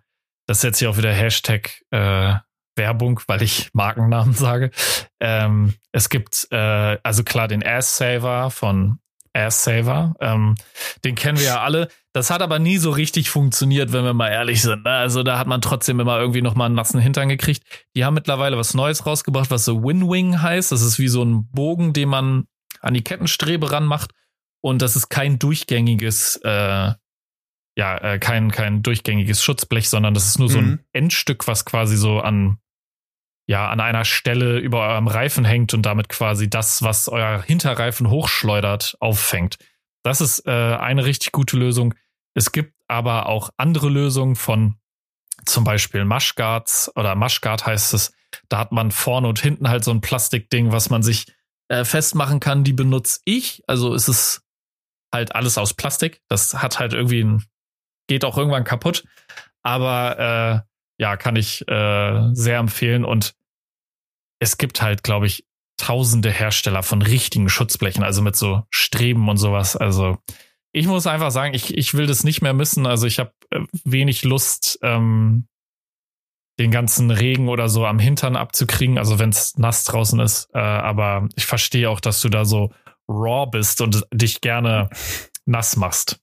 das ist jetzt hier auch wieder Hashtag äh, Werbung, weil ich Markennamen sage. Ähm, es gibt äh, also klar den Ass Saver von Ass Saver. Ähm, den kennen wir ja alle. Das hat aber nie so richtig funktioniert, wenn wir mal ehrlich sind. ne? Also da hat man trotzdem immer irgendwie noch mal einen nassen Hintern gekriegt. Die haben mittlerweile was Neues rausgebracht, was so Win-Wing heißt. Das ist wie so ein Bogen, den man an die Kettenstrebe ranmacht. Und das ist kein durchgängiges, äh, ja, äh, kein, kein durchgängiges Schutzblech, sondern das ist nur so Mhm. ein Endstück, was quasi so an, ja, an einer Stelle über eurem Reifen hängt und damit quasi das, was euer Hinterreifen hochschleudert, auffängt. Das ist äh, eine richtig gute Lösung. Es gibt aber auch andere Lösungen von zum Beispiel Mushguards oder Mushguard heißt es. Da hat man vorne und hinten halt so ein Plastikding, was man sich äh, festmachen kann. Die benutze ich. Also ist es halt alles aus Plastik. Das hat halt irgendwie ein, geht auch irgendwann kaputt. Aber äh, ja, kann ich äh, sehr empfehlen. Und es gibt halt, glaube ich, tausende Hersteller von richtigen Schutzblechen, also mit so Streben und sowas. Also ich muss einfach sagen, ich, ich will das nicht mehr missen. Also ich habe äh, wenig Lust, ähm, den ganzen Regen oder so am Hintern abzukriegen, also wenn es nass draußen ist. Äh, aber ich verstehe auch, dass du da so raw bist und dich gerne nass machst.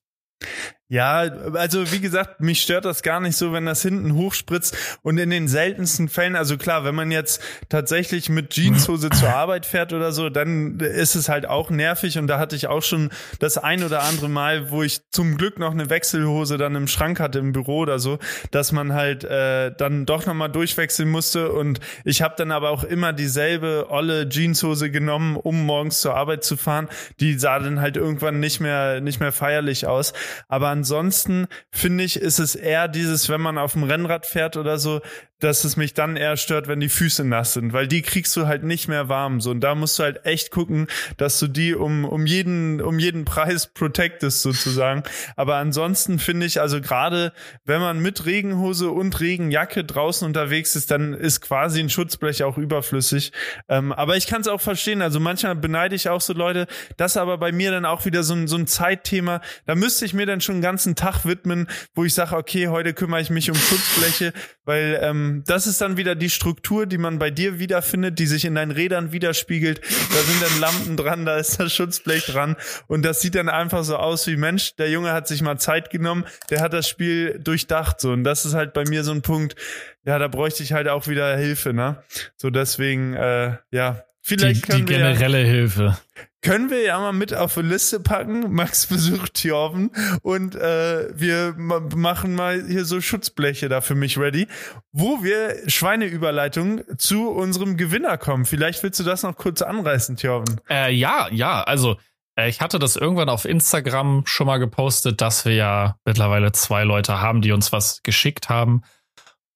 Ja, also wie gesagt, mich stört das gar nicht so, wenn das hinten hochspritzt. Und in den seltensten Fällen, also klar, wenn man jetzt tatsächlich mit Jeanshose zur Arbeit fährt oder so, dann ist es halt auch nervig. Und da hatte ich auch schon das ein oder andere Mal, wo ich zum Glück noch eine Wechselhose dann im Schrank hatte im Büro oder so, dass man halt äh, dann doch nochmal durchwechseln musste. Und ich habe dann aber auch immer dieselbe olle Jeanshose genommen, um morgens zur Arbeit zu fahren. Die sah dann halt irgendwann nicht mehr nicht mehr feierlich aus, aber ansonsten finde ich, ist es eher dieses, wenn man auf dem Rennrad fährt oder so, dass es mich dann eher stört, wenn die Füße nass sind, weil die kriegst du halt nicht mehr warm. So, und da musst du halt echt gucken, dass du die um, um jeden, um jeden Preis protectest sozusagen. Aber ansonsten finde ich, also gerade wenn man mit Regenhose und Regenjacke draußen unterwegs ist, dann ist quasi ein Schutzblech auch überflüssig. Ähm, aber ich kann es auch verstehen. Also manchmal beneide ich auch so Leute, das aber bei mir dann auch wieder so ein, so ein Zeitthema. Da müsste ich mir dann schon einen ganzen Tag widmen, wo ich sage, okay, heute kümmere ich mich um Schutzbleche, weil ähm, ähm, das ist dann wieder die Struktur, die man bei dir wiederfindet, die sich in deinen Rädern widerspiegelt. Da sind dann Lampen dran, da ist das Schutzblech dran und das sieht dann einfach so aus wie Mensch, der Junge hat sich mal Zeit genommen, der hat das Spiel durchdacht so und das ist halt bei mir so ein Punkt, ja, da bräuchte ich halt auch wieder Hilfe, ne? So deswegen, äh, ja, Vielleicht die, die generelle ja, Hilfe. Können wir ja mal mit auf eine Liste packen. Max besucht Thjorven und äh, wir machen mal hier so Schutzbleche da für mich ready, wo wir Schweineüberleitung zu unserem Gewinner kommen. Vielleicht willst du das noch kurz anreißen, Thjorven. Äh, ja, ja, also äh, ich hatte das irgendwann auf Instagram schon mal gepostet, dass wir ja mittlerweile zwei Leute haben, die uns was geschickt haben.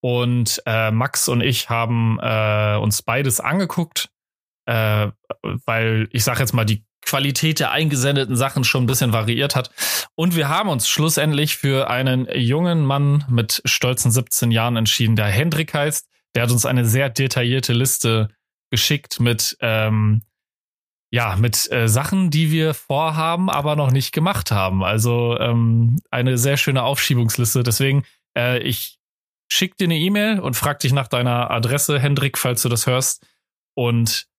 Und äh, Max und ich haben äh, uns beides angeguckt äh, weil ich sage jetzt mal, die Qualität der eingesendeten Sachen schon ein bisschen variiert hat. Und wir haben uns schlussendlich für einen jungen Mann mit stolzen 17 Jahren entschieden, der Hendrik heißt. Der hat uns eine sehr detaillierte Liste geschickt mit ähm, ja, mit äh, Sachen, die wir vorhaben, aber noch nicht gemacht haben. Also ähm, eine sehr schöne Aufschiebungsliste. Deswegen, äh, ich schick dir eine E-Mail und frag dich nach deiner Adresse, Hendrik, falls du das hörst. Und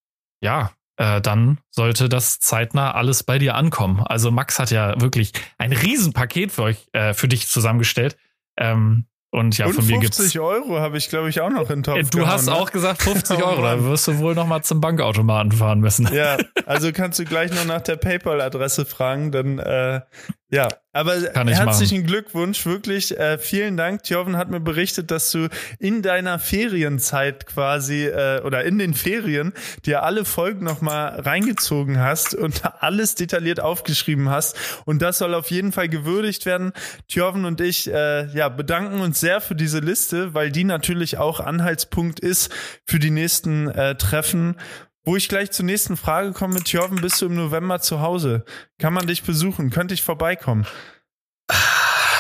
ja, äh, dann sollte das zeitnah alles bei dir ankommen. Also Max hat ja wirklich ein Riesenpaket für euch, äh, für dich zusammengestellt. Ähm, und ja, und von mir gibt's 50 Euro habe ich, glaube ich, auch noch in Topf. Äh, du gehauen, hast ne? auch gesagt 50 oh, Euro. Da wirst du wohl noch mal zum Bankautomaten fahren müssen. Ja, also kannst du gleich noch nach der PayPal-Adresse fragen, dann äh, ja, aber herzlichen machen. Glückwunsch, wirklich. Äh, vielen Dank. Tjoven hat mir berichtet, dass du in deiner Ferienzeit quasi äh, oder in den Ferien dir alle Folgen nochmal reingezogen hast und alles detailliert aufgeschrieben hast. Und das soll auf jeden Fall gewürdigt werden. Tjoven und ich äh, ja, bedanken uns sehr für diese Liste, weil die natürlich auch Anhaltspunkt ist für die nächsten äh, Treffen wo ich gleich zur nächsten Frage komme, mit Jörgen, bist du im November zu Hause? Kann man dich besuchen? Könnte ich vorbeikommen?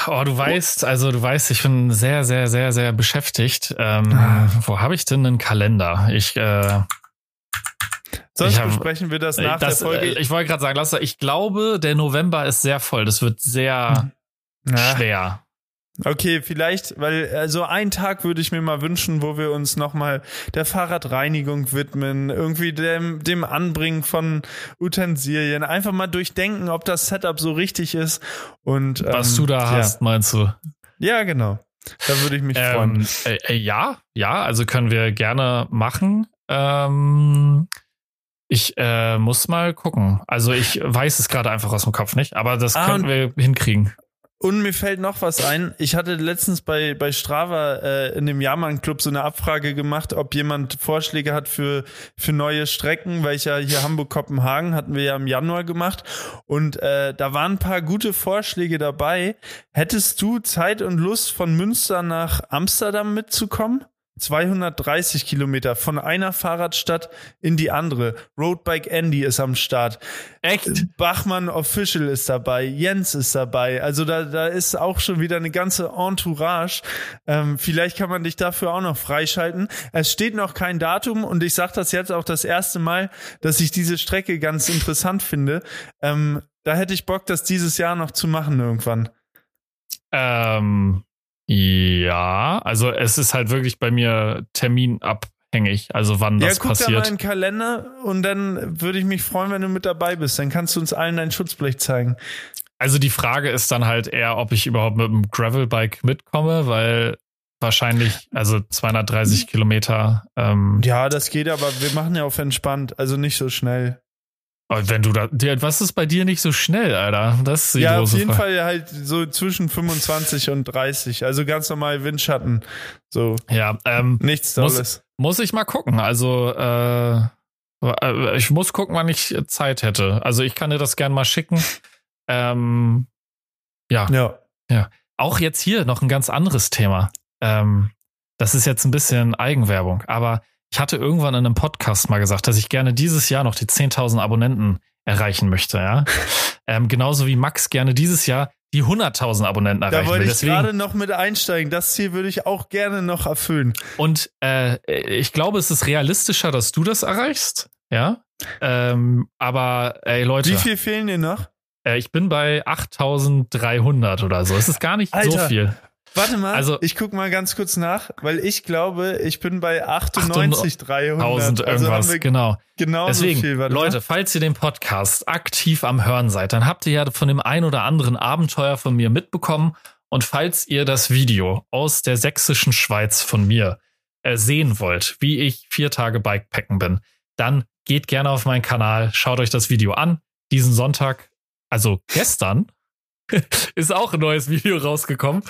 Oh, du weißt, also du weißt, ich bin sehr, sehr, sehr, sehr beschäftigt. Ähm, ah. Wo habe ich denn einen Kalender? Ich, äh, Sonst hab, besprechen wir das nach das, der Folge. Äh, ich wollte gerade sagen, lass, ich glaube, der November ist sehr voll. Das wird sehr hm. schwer. Okay, vielleicht, weil so also ein Tag würde ich mir mal wünschen, wo wir uns nochmal der Fahrradreinigung widmen, irgendwie dem, dem Anbringen von Utensilien, einfach mal durchdenken, ob das Setup so richtig ist und was ähm, du da ja. hast, meinst du? Ja, genau. Da würde ich mich ähm, freuen. Äh, äh, ja, ja, also können wir gerne machen. Ähm, ich äh, muss mal gucken. Also ich weiß es gerade einfach aus dem Kopf nicht, aber das ah, können wir hinkriegen. Und mir fällt noch was ein. Ich hatte letztens bei, bei Strava äh, in dem Jahrmann Club so eine Abfrage gemacht, ob jemand Vorschläge hat für, für neue Strecken, weil ich ja hier Hamburg-Kopenhagen hatten wir ja im Januar gemacht. Und äh, da waren ein paar gute Vorschläge dabei. Hättest du Zeit und Lust, von Münster nach Amsterdam mitzukommen? 230 Kilometer von einer Fahrradstadt in die andere. Roadbike Andy ist am Start. Echt? Bachmann Official ist dabei. Jens ist dabei. Also da, da ist auch schon wieder eine ganze Entourage. Ähm, vielleicht kann man dich dafür auch noch freischalten. Es steht noch kein Datum und ich sage das jetzt auch das erste Mal, dass ich diese Strecke ganz interessant finde. Ähm, da hätte ich Bock, das dieses Jahr noch zu machen irgendwann. Ähm, ja, also es ist halt wirklich bei mir terminabhängig, also wann ja, das passiert. Ja, guck mal in den Kalender und dann würde ich mich freuen, wenn du mit dabei bist. Dann kannst du uns allen dein Schutzblech zeigen. Also die Frage ist dann halt eher, ob ich überhaupt mit dem Gravelbike mitkomme, weil wahrscheinlich, also 230 Kilometer. Ähm, ja, das geht, aber wir machen ja auf entspannt, also nicht so schnell. Wenn du da, was ist bei dir nicht so schnell, Alter? Das ist die Ja, auf jeden Frage. Fall halt so zwischen 25 und 30. Also ganz normal Windschatten. So. Ja, ähm, nichts Tolles. Muss, muss ich mal gucken. Also, äh, äh, ich muss gucken, wann ich Zeit hätte. Also ich kann dir das gern mal schicken. Ähm, ja. Ja. Ja. Auch jetzt hier noch ein ganz anderes Thema. Ähm, das ist jetzt ein bisschen Eigenwerbung, aber ich hatte irgendwann in einem Podcast mal gesagt, dass ich gerne dieses Jahr noch die 10.000 Abonnenten erreichen möchte, ja. ähm, genauso wie Max gerne dieses Jahr die 100.000 Abonnenten erreichen Da wollte ich gerade noch mit einsteigen. Das Ziel würde ich auch gerne noch erfüllen. Und äh, ich glaube, es ist realistischer, dass du das erreichst, ja. Ähm, aber ey Leute. Wie viel fehlen dir noch? Äh, ich bin bei 8.300 oder so. Es ist gar nicht Alter, so viel. Warte mal, Also- ich guck mal ganz kurz nach, weil ich glaube, ich bin bei 98, 300. 1000 Also irgendwas, wir genau. genau Deswegen, so viel. Warte mal. Leute, falls ihr den Podcast aktiv am Hören seid, dann habt ihr ja von dem ein oder anderen Abenteuer von mir mitbekommen. Und falls ihr das Video aus der sächsischen Schweiz von mir äh, sehen wollt, wie ich vier Tage Bikepacken bin, dann geht gerne auf meinen Kanal, schaut euch das Video an. Diesen Sonntag, also gestern, ist auch ein neues Video rausgekommen.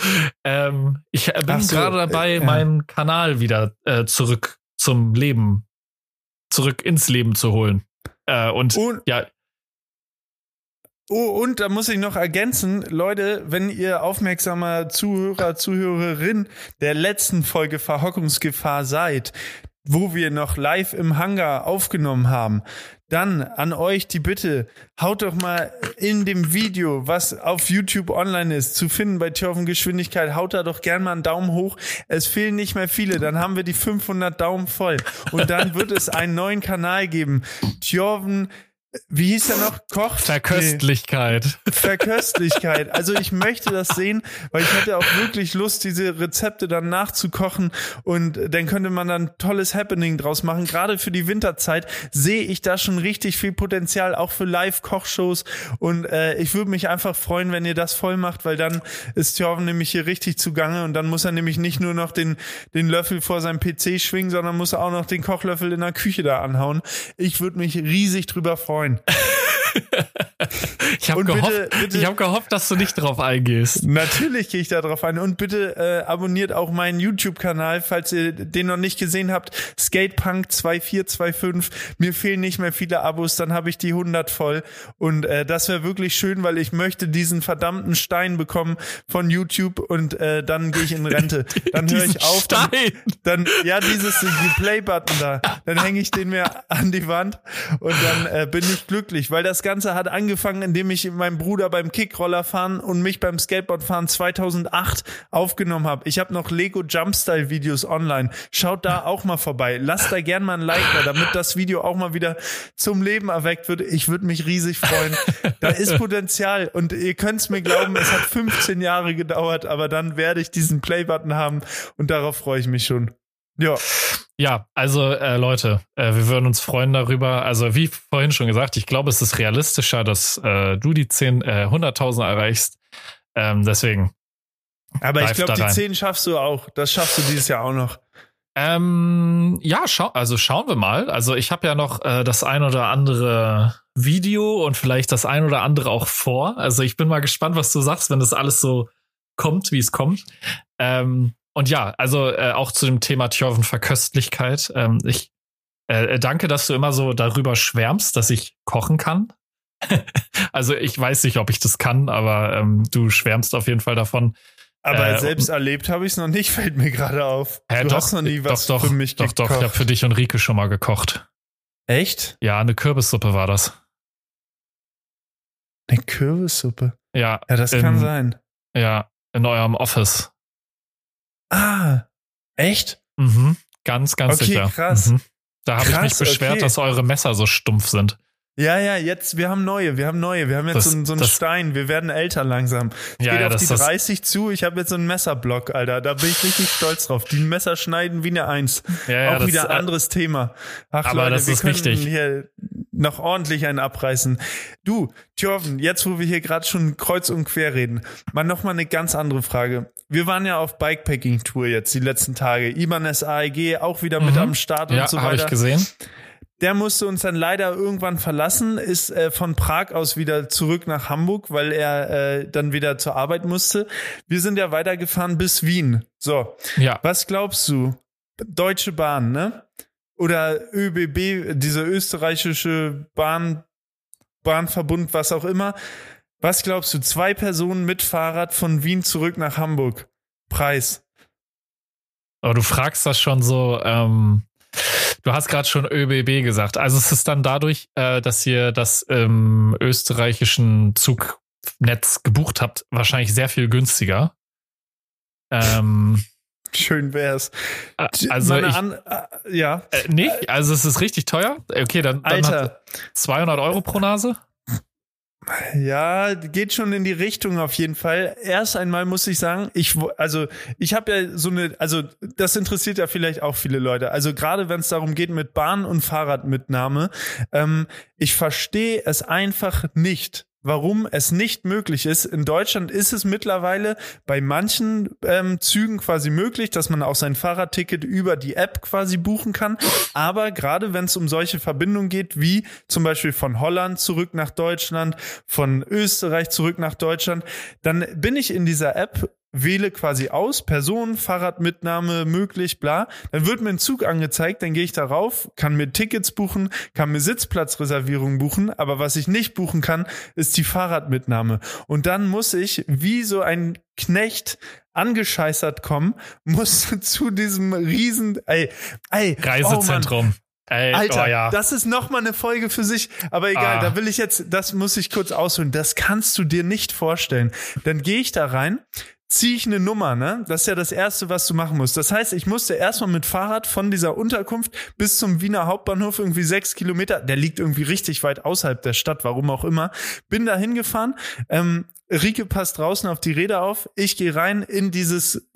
Ähm, ich bin so, gerade dabei, äh, ja. meinen Kanal wieder äh, zurück zum Leben, zurück ins Leben zu holen. Äh, und Und, ja, oh, und da muss ich noch ergänzen, Leute, wenn ihr aufmerksamer Zuhörer, Zuhörerin der letzten Folge Verhockungsgefahr seid, wo wir noch live im Hangar aufgenommen haben, dann an euch die Bitte, haut doch mal in dem Video, was auf YouTube online ist, zu finden bei Tjorven Geschwindigkeit, haut da doch gern mal einen Daumen hoch. Es fehlen nicht mehr viele, dann haben wir die 500 Daumen voll. Und dann wird es einen neuen Kanal geben. Tjorven, wie hieß er noch? Kocht? Verköstlichkeit. Nee, Verköstlichkeit. Also ich möchte das sehen, weil ich hätte auch wirklich Lust, diese Rezepte dann nachzukochen und dann könnte man dann tolles Happening draus machen. Gerade für die Winterzeit sehe ich da schon richtig viel Potenzial, auch für Live-Kochshows und äh, ich würde mich einfach freuen, wenn ihr das voll macht, weil dann ist Thorven nämlich hier richtig zugange und dann muss er nämlich nicht nur noch den, den Löffel vor seinem PC schwingen, sondern muss auch noch den Kochlöffel in der Küche da anhauen. Ich würde mich riesig drüber freuen. fine. Ich habe gehofft, bitte- bitte- ich hab gehofft, dass du nicht drauf eingehst. Natürlich gehe ich da drauf ein. Und bitte äh, abonniert auch meinen YouTube-Kanal, falls ihr den noch nicht gesehen habt. Skatepunk 2425. Mir fehlen nicht mehr viele Abos, dann habe ich die 100 voll. Und äh, das wäre wirklich schön, weil ich möchte diesen verdammten Stein bekommen von YouTube und äh, dann gehe ich in Rente. Dann höre ich auf. Dann, dann ja dieses die Play-Button da, dann hänge ich den mir an die Wand und dann äh, bin ich glücklich, weil das Ganze hat angefangen, indem ich meinen Bruder beim Kickroller fahren und mich beim Skateboard fahren 2008 aufgenommen habe. Ich habe noch Lego Jumpstyle Videos online. Schaut da auch mal vorbei. Lasst da gern mal ein Like da, damit das Video auch mal wieder zum Leben erweckt wird. Ich würde mich riesig freuen. Da ist Potenzial und ihr könnt's mir glauben, es hat 15 Jahre gedauert, aber dann werde ich diesen Play-Button haben und darauf freue ich mich schon. Ja. Ja, also äh, Leute, äh, wir würden uns freuen darüber. Also wie vorhin schon gesagt, ich glaube, es ist realistischer, dass äh, du die 10, äh, 100.000 erreichst. Ähm, deswegen. Aber ich glaube, die rein. 10 schaffst du auch. Das schaffst du dieses Jahr auch noch. Ähm, ja, schau, also schauen wir mal. Also ich habe ja noch äh, das ein oder andere Video und vielleicht das ein oder andere auch vor. Also ich bin mal gespannt, was du sagst, wenn das alles so kommt, wie es kommt. Ähm, und ja, also äh, auch zu dem Thema Tjorven Verköstlichkeit. Ähm, ich äh, danke, dass du immer so darüber schwärmst, dass ich kochen kann. also ich weiß nicht, ob ich das kann, aber ähm, du schwärmst auf jeden Fall davon. Aber Äh, selbst erlebt habe ich es noch nicht, fällt mir gerade auf. Hä, du doch, hast noch nie was doch, doch, für mich doch, doch, ich habe gekocht. für dich und Rike schon mal gekocht. Echt? Ja, eine Kürbissuppe war das. Eine Kürbissuppe. Ja, Ja, das Ähm, kann sein. ja, in eurem Office. Ah, echt? Mhm. Ganz, ganz Okay, sicher. krass. Mhm. Da habe ich mich beschwert, okay. dass eure Messer so stumpf sind. Ja, ja, jetzt, wir haben neue, wir haben neue. Wir haben jetzt Das- so, so einen das- Stein. Wir werden älter langsam. Es Ja, geht ja, auf das- die das- 30 zu. Ich habe jetzt so einen Messerblock, Alter. Da bin ich richtig stolz drauf. Die Messer schneiden wie eine Eins. Ja, ja, Auch wieder ein äh, anderes Thema. Ach, aber Leute, das wir ist können wichtig. hier noch ordentlich einen abreißen. Du, Thjörven, jetzt wo wir hier gerade schon kreuz und quer reden, mal noch mal eine ganz andere Frage. Wir waren ja auf Bikepacking-Tour jetzt die letzten Tage. Ibanez AEG auch wieder mit Mhm. am Start Ja, und so habe weiter. ich gesehen. Der musste uns dann leider irgendwann verlassen, ist äh, von Prag aus wieder zurück nach Hamburg, weil er äh, dann wieder zur Arbeit musste. Wir sind ja weitergefahren bis Wien. So, Ja. was glaubst du? Deutsche Bahn, ne? Oder ÖBB, diese österreichische Bahn, Bahnverbund, was auch immer. Was glaubst du? Zwei Personen mit Fahrrad von Wien zurück nach Hamburg. Preis. Aber du fragst das schon so, ähm, du hast gerade schon ÖBB gesagt. Also es ist dann dadurch, äh, dass ihr das im österreichischen Zugnetz gebucht habt, wahrscheinlich sehr viel günstiger. Ähm, Schön wär's. äh, also ich, An äh, ja, äh, nicht, also es ist richtig teuer. Okay, dann, dann Alter. hat 200 Euro pro Nase. Ja, geht schon in die Richtung auf jeden Fall. Erst einmal muss ich sagen, ich also ich habe ja so eine, also das interessiert ja vielleicht auch viele Leute. Also gerade wenn es darum geht mit Bahn und Fahrradmitnahme, ähm, ich verstehe es einfach nicht, warum es nicht möglich ist. In Deutschland ist es mittlerweile bei manchen ähm, Zügen quasi möglich, dass man auch sein Fahrradticket über die App quasi buchen kann. Aber gerade wenn es um solche Verbindungen geht, wie zum Beispiel von Holland zurück nach Deutschland, von Österreich zurück nach Deutschland, dann bin ich in dieser App wähle quasi aus, Person, Fahrradmitnahme möglich, bla. Dann wird mir ein Zug angezeigt, dann gehe ich darauf, kann mir Tickets buchen, kann mir Sitzplatzreservierungen buchen, aber was ich nicht buchen kann, ist die Fahrradmitnahme. Und dann muss ich wie so ein Knecht angescheißert kommen, muss zu diesem riesen, ey, ey, Reisezentrum. Oh Ey, Alter, oh ja. das ist noch mal eine Folge für sich. Aber egal, ah. da will ich jetzt, das muss ich kurz ausholen. Das kannst du dir nicht vorstellen. Dann gehe ich da rein, ziehe ich eine Nummer, ne? Das ist ja das Erste, was du machen musst. Das heißt, ich musste erstmal mit Fahrrad von dieser Unterkunft bis zum Wiener Hauptbahnhof irgendwie sechs Kilometer, der liegt irgendwie richtig weit außerhalb der Stadt, warum auch immer, bin da hingefahren, ähm, Rike passt draußen auf die Räder auf, ich gehe rein in dieses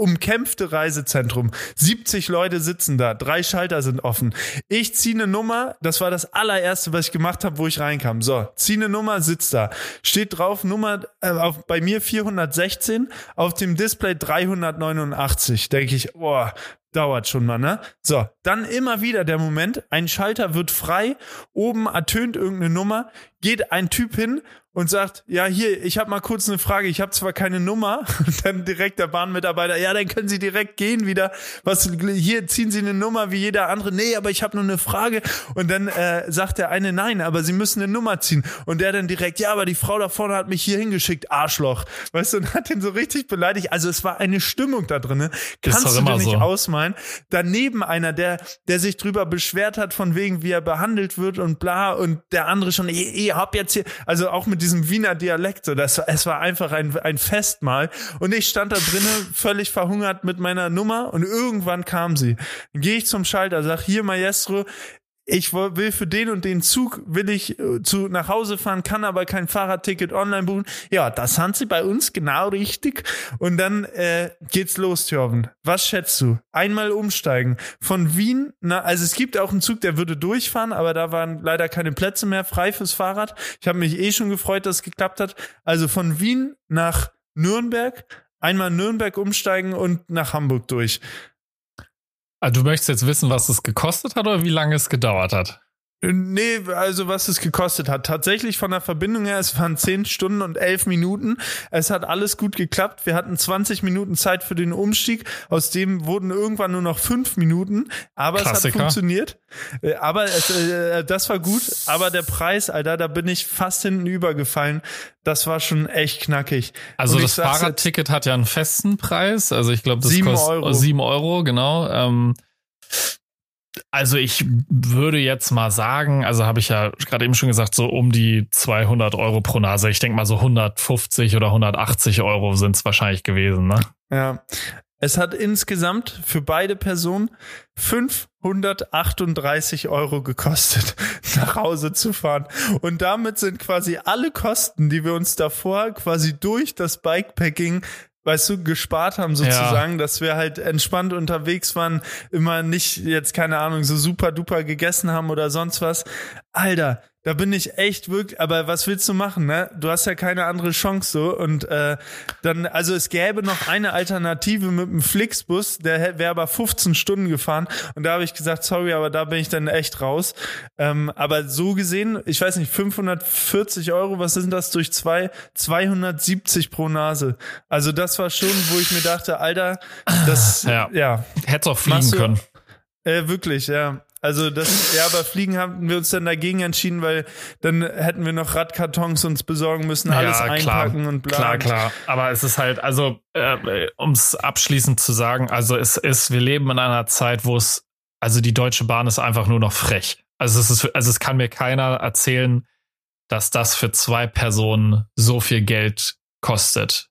umkämpfte Reisezentrum. 70 Leute sitzen da, drei Schalter sind offen. Ich ziehe eine Nummer, das war das allererste, was ich gemacht habe, wo ich reinkam. So, ziehe eine Nummer, sitzt da. Steht drauf Nummer äh, auf, bei mir 416, auf dem Display 389. Denke ich, boah, dauert schon mal, ne? So, dann immer wieder der Moment, ein Schalter wird frei, oben ertönt irgendeine Nummer, geht ein Typ hin und sagt, ja, hier, ich habe mal kurz eine Frage, ich habe zwar keine Nummer, und dann direkt der Bahnmitarbeiter, ja, dann können Sie direkt gehen wieder. Was hier ziehen Sie eine Nummer wie jeder andere. Nee, aber ich habe nur eine Frage und dann äh, sagt der eine nein, aber Sie müssen eine Nummer ziehen und der dann direkt, ja, aber die Frau da vorne hat mich hier hingeschickt, Arschloch. Weißt du, und hat ihn so richtig beleidigt. Also es war eine Stimmung da drinne. Kannst du dir nicht so. ausmalen. Daneben einer, der der sich drüber beschwert hat von wegen wie er behandelt wird und bla und der andere schon, ich, ich hab jetzt hier also auch mit diesem Wiener Dialekt. So, das, es war einfach ein, ein Festmahl. Und ich stand da drinnen völlig verhungert mit meiner Nummer und irgendwann kam sie. Dann gehe ich zum Schalter, sag hier Maestro, ich will für den und den Zug will ich äh, zu nach Hause fahren, kann aber kein Fahrradticket online buchen. Ja, das haben sie bei uns genau richtig. Und dann äh, geht's los, Thorben. Was schätzt du? Einmal umsteigen von Wien, na, also es gibt auch einen Zug, der würde durchfahren, aber da waren leider keine Plätze mehr frei fürs Fahrrad. Ich habe mich eh schon gefreut, dass es geklappt hat. Also von Wien nach Nürnberg, einmal Nürnberg umsteigen und nach Hamburg durch. Also du möchtest jetzt wissen, was es gekostet hat oder wie lange es gedauert hat? Nee, also was es gekostet hat. Tatsächlich von der Verbindung her, es waren 10 Stunden und 11 Minuten. Es hat alles gut geklappt. Wir hatten 20 Minuten Zeit für den Umstieg. Aus dem wurden irgendwann nur noch 5 Minuten. Aber Klassiker. es hat funktioniert. Äh, aber es, äh, das war gut. Aber der Preis, Alter, da bin ich fast hinten übergefallen. Das war schon echt knackig. Also das Fahrradticket hat ja einen festen Preis. Also ich glaube, das 7 kostet Euro. 7 Euro, genau. Ähm also ich würde jetzt mal sagen, also habe ich ja gerade eben schon gesagt, so um die 200 Euro pro Nase. Ich denke mal so 150 oder 180 Euro sind es wahrscheinlich gewesen, ne? Ja. Es hat insgesamt für beide Personen 538 Euro gekostet, nach Hause zu fahren. Und damit sind quasi alle Kosten, die wir uns davor quasi durch das Bikepacking weißt du, gespart haben sozusagen, ja. dass wir halt entspannt unterwegs waren, immer nicht jetzt keine Ahnung so super duper gegessen haben oder sonst was. Alter, da bin ich echt wirklich, aber was willst du machen, ne? Du hast ja keine andere Chance so und äh, dann, also es gäbe noch eine Alternative mit dem Flixbus, der wäre aber 15 Stunden gefahren und da habe ich gesagt, sorry, aber da bin ich dann echt raus. Ähm, aber so gesehen, ich weiß nicht, 540 Euro, was sind das durch zwei? 270 pro Nase. Also das war schon, wo ich mir dachte, Alter, das, ja, ja. hätte auch fliegen können. Äh, wirklich, ja. Also das, ja, aber Fliegen haben wir uns dann dagegen entschieden, weil dann hätten wir noch Radkartons uns besorgen müssen, alles ja, einpacken klar, und bla. Klar, klar. Aber es ist halt, also äh, um es abschließend zu sagen, also es ist, wir leben in einer Zeit, wo es, also die Deutsche Bahn ist einfach nur noch frech. Also es ist, also es kann mir keiner erzählen, dass das für zwei Personen so viel Geld kostet.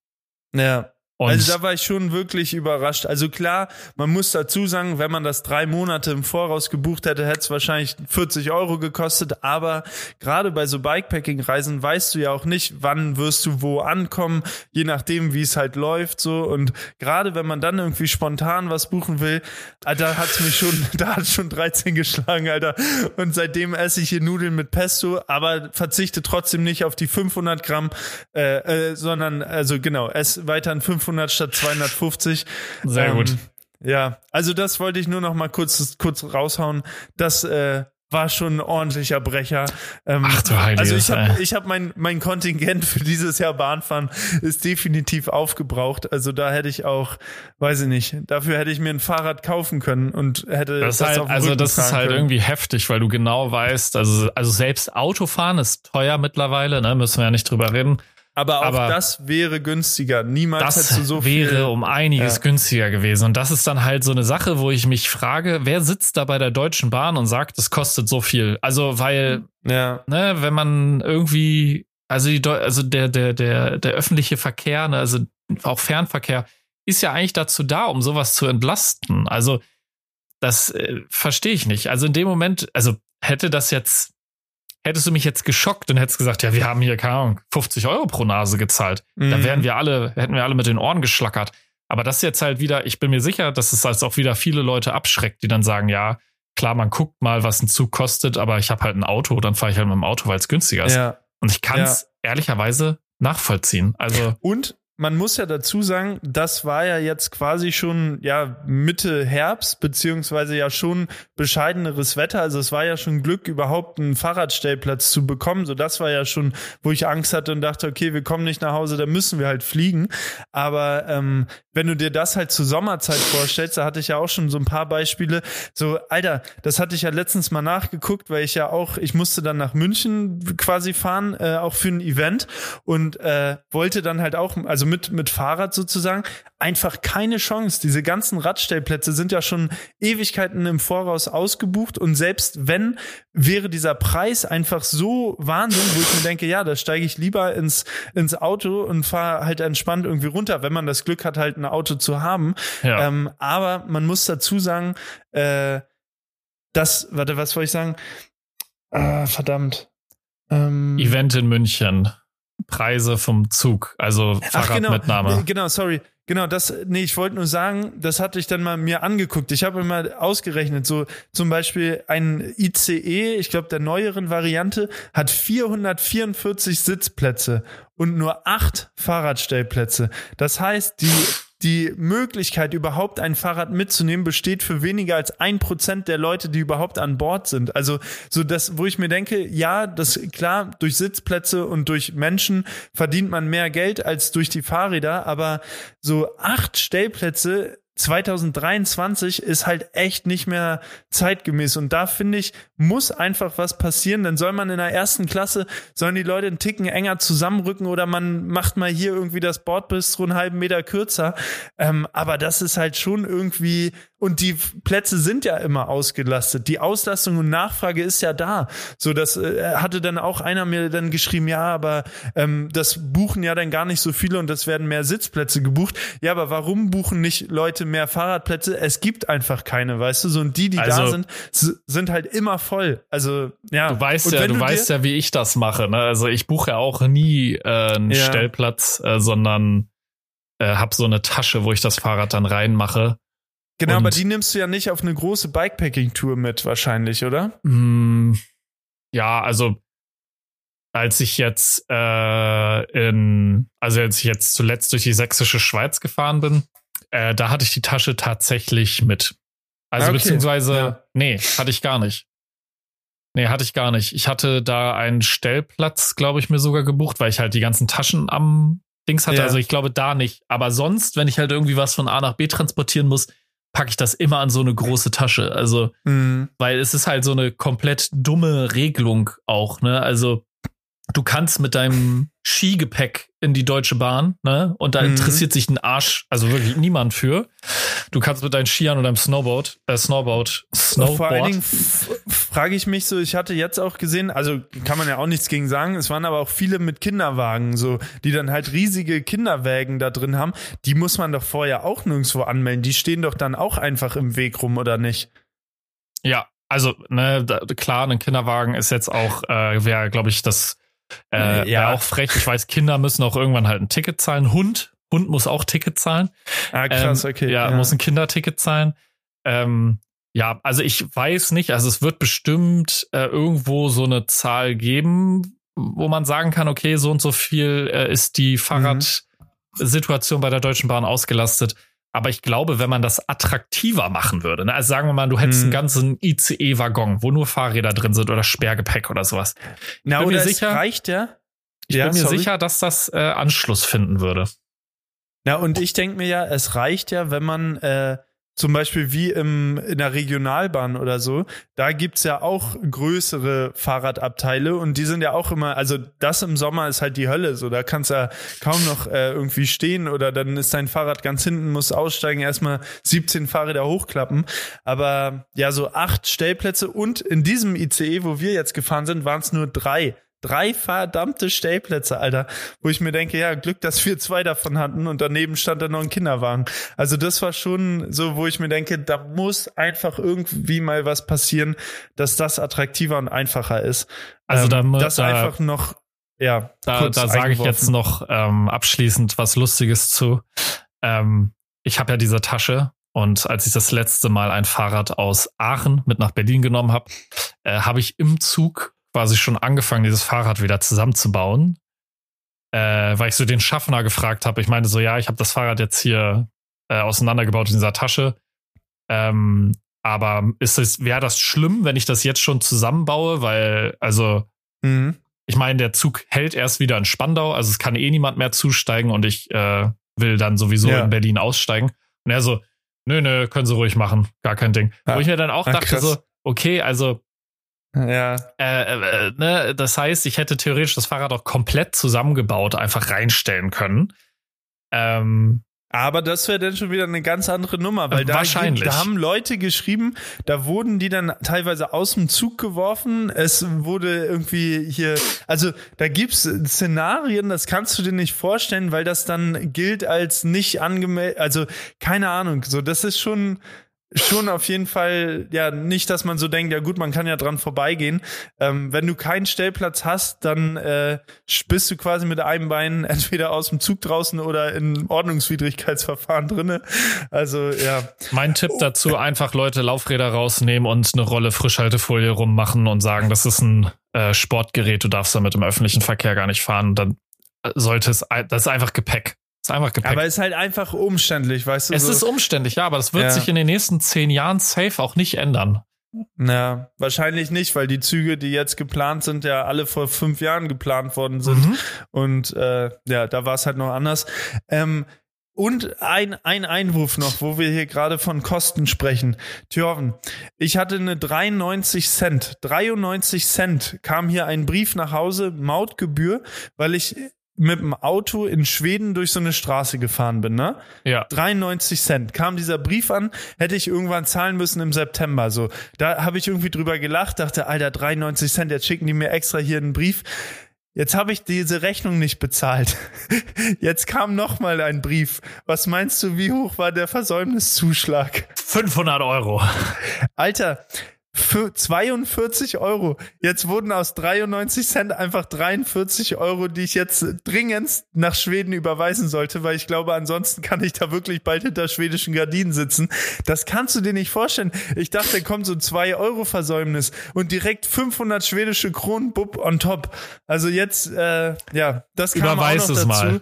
Ja. Und also da war ich schon wirklich überrascht. Also klar, man muss dazu sagen, wenn man das drei Monate im Voraus gebucht hätte, hätte es wahrscheinlich 40 Euro gekostet. Aber gerade bei so Bikepacking-Reisen weißt du ja auch nicht, wann wirst du wo ankommen, je nachdem, wie es halt läuft. so Und gerade wenn man dann irgendwie spontan was buchen will, da hat's mich schon, da hat schon 13 geschlagen, Alter. Und seitdem esse ich hier Nudeln mit Pesto, aber verzichte trotzdem nicht auf die 500 Gramm, äh, äh, sondern also genau, ess weiterhin 500 500 statt 250. Sehr ähm, gut. Ja, also das wollte ich nur noch mal kurz, kurz raushauen. Das äh, war schon ein ordentlicher Brecher. Ähm, Ach du Heiliges, Also ich habe ich hab mein, mein Kontingent für dieses Jahr Bahnfahren ist definitiv aufgebraucht. Also da hätte ich auch, weiß ich nicht, dafür hätte ich mir ein Fahrrad kaufen können und hätte das, das halt, auf Also das ist halt können. irgendwie heftig, weil du genau weißt, also, also selbst Autofahren ist teuer mittlerweile, ne, müssen wir ja nicht drüber reden. Aber auch aber das wäre günstiger. Niemals das hättest du so viel. wäre um einiges ja. günstiger gewesen. Und das ist dann halt so eine Sache, wo ich mich frage, wer sitzt da bei der Deutschen Bahn und sagt, es kostet so viel? Also, weil, ja. ne, wenn man irgendwie, also die, also der, der, der, der öffentliche Verkehr, ne, also auch Fernverkehr, ist ja eigentlich dazu da, um sowas zu entlasten. Also, das äh, verstehe ich nicht. Also in dem Moment, also hätte das jetzt hättest du mich jetzt geschockt und hättest gesagt, ja, wir haben hier, keine Ahnung, 50 Euro pro Nase gezahlt. Mhm. Da wären wir alle, hätten wir alle mit den Ohren geschlackert. Aber das ist jetzt halt wieder, ich bin mir sicher, dass es also auch wieder viele Leute abschreckt, die dann sagen, ja, klar, man guckt mal, was ein Zug kostet, aber ich habe halt ein Auto, dann fahre ich halt mit dem Auto, weil es günstiger ist. Ja. Und ich kann es ja. ehrlicherweise nachvollziehen. Also und man muss ja dazu sagen, das war ja jetzt quasi schon ja Mitte Herbst beziehungsweise ja schon bescheideneres Wetter. Also es war ja schon Glück, überhaupt einen Fahrradstellplatz zu bekommen. So das war ja schon, wo ich Angst hatte und dachte, okay, wir kommen nicht nach Hause, da müssen wir halt fliegen. Aber ähm, wenn du dir das halt zur Sommerzeit vorstellst, da hatte ich ja auch schon so ein paar Beispiele. So Alter, das hatte ich ja letztens mal nachgeguckt, weil ich ja auch, ich musste dann nach München quasi fahren, äh, auch für ein Event und äh, wollte dann halt auch, also mit, mit Fahrrad sozusagen, einfach keine Chance. Diese ganzen Radstellplätze sind ja schon Ewigkeiten im Voraus ausgebucht und selbst wenn, wäre dieser Preis einfach so Wahnsinn, wo ich mir denke, ja, da steige ich lieber ins, ins Auto und fahre halt entspannt irgendwie runter, wenn man das Glück hat, halt ein Auto zu haben. Ja. Ähm, aber man muss dazu sagen, äh, das, warte, was wollte ich sagen? Ah, verdammt. Ähm, Event in München. Preise vom Zug, also Fahrradmitnahme. Genau, genau, sorry. Genau, das, nee, ich wollte nur sagen, das hatte ich dann mal mir angeguckt. Ich habe immer ausgerechnet, so zum Beispiel ein ICE, ich glaube der neueren Variante, hat 444 Sitzplätze und nur acht Fahrradstellplätze. Das heißt, die die Möglichkeit, überhaupt ein Fahrrad mitzunehmen, besteht für weniger als ein Prozent der Leute, die überhaupt an Bord sind. Also so das, wo ich mir denke, ja, das klar, durch Sitzplätze und durch Menschen verdient man mehr Geld als durch die Fahrräder, aber so acht Stellplätze 2023 ist halt echt nicht mehr zeitgemäß. Und da finde ich, muss einfach was passieren. Dann soll man in der ersten Klasse, sollen die Leute einen Ticken enger zusammenrücken oder man macht mal hier irgendwie das Bordbistro einen halben Meter kürzer. Ähm, aber das ist halt schon irgendwie und die Plätze sind ja immer ausgelastet. Die Auslastung und Nachfrage ist ja da. So, das äh, hatte dann auch einer mir dann geschrieben, ja, aber ähm, das buchen ja dann gar nicht so viele und das werden mehr Sitzplätze gebucht. Ja, aber warum buchen nicht Leute mehr Fahrradplätze? Es gibt einfach keine, weißt du? So und die, die also, da sind, sind halt immer voll. Also ja. Du weißt ja, du, du weißt ja, wie ich das mache. Ne? Also ich buche ja auch nie äh, einen ja. Stellplatz, äh, sondern äh, habe so eine Tasche, wo ich das Fahrrad dann reinmache Genau, und aber die nimmst du ja nicht auf eine große Bikepacking-Tour mit, wahrscheinlich, oder? Mm, ja, also als ich jetzt äh, in, also als ich jetzt zuletzt durch die sächsische Schweiz gefahren bin, äh, da hatte ich die Tasche tatsächlich mit. Also okay. beziehungsweise, ja. nee, hatte ich gar nicht. Nee, hatte ich gar nicht. Ich hatte da einen Stellplatz, glaube ich, mir sogar gebucht, weil ich halt die ganzen Taschen am Dings hatte. Ja. Also ich glaube da nicht. Aber sonst, wenn ich halt irgendwie was von A nach B transportieren muss, packe ich das immer an so eine große Tasche. Also, mhm. weil es ist halt so eine komplett dumme Regelung auch, ne? Also, du kannst mit deinem Skigepäck in die Deutsche Bahn, ne? Und da mhm. interessiert sich ein Arsch, also wirklich niemand für. Du kannst mit deinen Skiern oder deinem Snowboard, äh, Snowboard, Snowboard. Vor allen Dingen frage ich mich so, ich hatte jetzt auch gesehen, also kann man ja auch nichts gegen sagen, es waren aber auch viele mit Kinderwagen, so, die dann halt riesige Kinderwägen da drin haben. Die muss man doch vorher auch nirgendwo anmelden. Die stehen doch dann auch einfach im Weg rum, oder nicht? Ja, also, ne, da, klar, ein Kinderwagen ist jetzt auch, äh, wäre, glaube ich, das äh, ja auch frech. Ich weiß, Kinder müssen auch irgendwann halt ein Ticket zahlen. Hund, Hund muss auch Ticket zahlen. Ah, krass, ähm, okay. Ja, ja, muss ein Kinderticket zahlen. Ähm, ja, also ich weiß nicht, also es wird bestimmt äh, irgendwo so eine Zahl geben, wo man sagen kann, okay, so und so viel äh, ist die mhm. Fahrradsituation bei der Deutschen Bahn ausgelastet. Aber ich glaube, wenn man das attraktiver machen würde, ne? also sagen wir mal, du hättest hm. einen ganzen ICE-Waggon, wo nur Fahrräder drin sind oder Sperrgepäck oder sowas. Ich Na, bin mir sicher, reicht ja. Ich ja, bin mir sorry. sicher, dass das äh, Anschluss finden würde. Ja, und ich denke mir ja, es reicht ja, wenn man äh, zum Beispiel wie im, in der Regionalbahn oder so, da gibt's ja auch größere Fahrradabteile und die sind ja auch immer, also das im Sommer ist halt die Hölle, so da kannst du ja kaum noch äh, irgendwie stehen oder dann ist dein Fahrrad ganz hinten, muss aussteigen, erstmal 17 Fahrräder hochklappen. Aber ja, so acht Stellplätze und in diesem ICE, wo wir jetzt gefahren sind, waren es nur drei. Drei verdammte Stellplätze, Alter, wo ich mir denke, ja, Glück, dass wir zwei davon hatten und daneben stand dann noch ein Kinderwagen. Also das war schon so, wo ich mir denke, da muss einfach irgendwie mal was passieren, dass das attraktiver und einfacher ist. Also da, ähm, das da, einfach noch, ja. Da, da sage ich jetzt noch ähm, abschließend was Lustiges zu. Ähm, ich habe ja diese Tasche und als ich das letzte Mal ein Fahrrad aus Aachen mit nach Berlin genommen habe, äh, habe ich im Zug quasi schon angefangen, dieses Fahrrad wieder zusammenzubauen, äh, weil ich so den Schaffner gefragt habe. Ich meinte so, ja, ich habe das Fahrrad jetzt hier äh, auseinandergebaut in dieser Tasche. Ähm, aber ist es, wäre das schlimm, wenn ich das jetzt schon zusammenbaue? Weil, also, mhm. ich meine, der Zug hält erst wieder in Spandau, also es kann eh niemand mehr zusteigen und ich äh, will dann sowieso ja. in Berlin aussteigen. Und er so, nö, nö, können Sie ruhig machen, gar kein Ding. Ja. Wo ich mir dann auch ja, dachte, krass. so, okay, also ja. Äh, äh, ne, das heißt, ich hätte theoretisch das Fahrrad auch komplett zusammengebaut, einfach reinstellen können. Ähm, aber das wäre dann schon wieder eine ganz andere Nummer, weil da, wahrscheinlich. da haben Leute geschrieben, da wurden die dann teilweise aus dem Zug geworfen. Es wurde irgendwie hier, also da gibt's Szenarien, das kannst du dir nicht vorstellen, weil das dann gilt als nicht angemeldet, also keine Ahnung, so das ist schon schon auf jeden Fall, ja, nicht, dass man so denkt, ja gut, man kann ja dran vorbeigehen. Ähm, wenn du keinen Stellplatz hast, dann äh, bist du quasi mit einem Bein entweder aus dem Zug draußen oder in Ordnungswidrigkeitsverfahren drinne. Also ja. Mein Tipp dazu, einfach Leute Laufräder rausnehmen und eine Rolle Frischhaltefolie rummachen und sagen, das ist ein äh, Sportgerät, du darfst damit im öffentlichen Verkehr gar nicht fahren. Dann sollte es, das ist einfach Gepäck. Ist einfach Gepäck. Aber es ist halt einfach umständlich, weißt du? Es so. ist umständlich, ja, aber das wird ja. sich in den nächsten zehn Jahren safe auch nicht ändern. Ja, wahrscheinlich nicht, weil die Züge, die jetzt geplant sind, ja alle vor fünf Jahren geplant worden sind. Mhm. Und äh, ja, da war es halt noch anders. Ähm, und ein, ein Einwurf noch, wo wir hier gerade von Kosten sprechen. Thjörven, ich hatte eine 93 Cent. 93 Cent kam hier ein Brief nach Hause, Mautgebühr, weil ich mit dem Auto in Schweden durch so eine Straße gefahren bin, ne? Ja. 93 Cent. Kam dieser Brief an, hätte ich irgendwann zahlen müssen im September. So, da habe ich irgendwie drüber gelacht, dachte, Alter, 93 Cent, jetzt schicken die mir extra hier einen Brief. Jetzt habe ich diese Rechnung nicht bezahlt. Jetzt kam noch mal ein Brief. Was meinst du, wie hoch war der Versäumniszuschlag? 500 Euro. Alter, für 42 Euro. Jetzt wurden aus 93 Cent einfach 43 Euro, die ich jetzt dringend nach Schweden überweisen sollte, weil ich glaube, ansonsten kann ich da wirklich bald hinter schwedischen Gardinen sitzen. Das kannst du dir nicht vorstellen. Ich dachte, da kommt so 2 Euro Versäumnis und direkt 500 schwedische Kronen bub on top. Also jetzt, äh, ja, das kam Überweis auch noch dazu. Mal.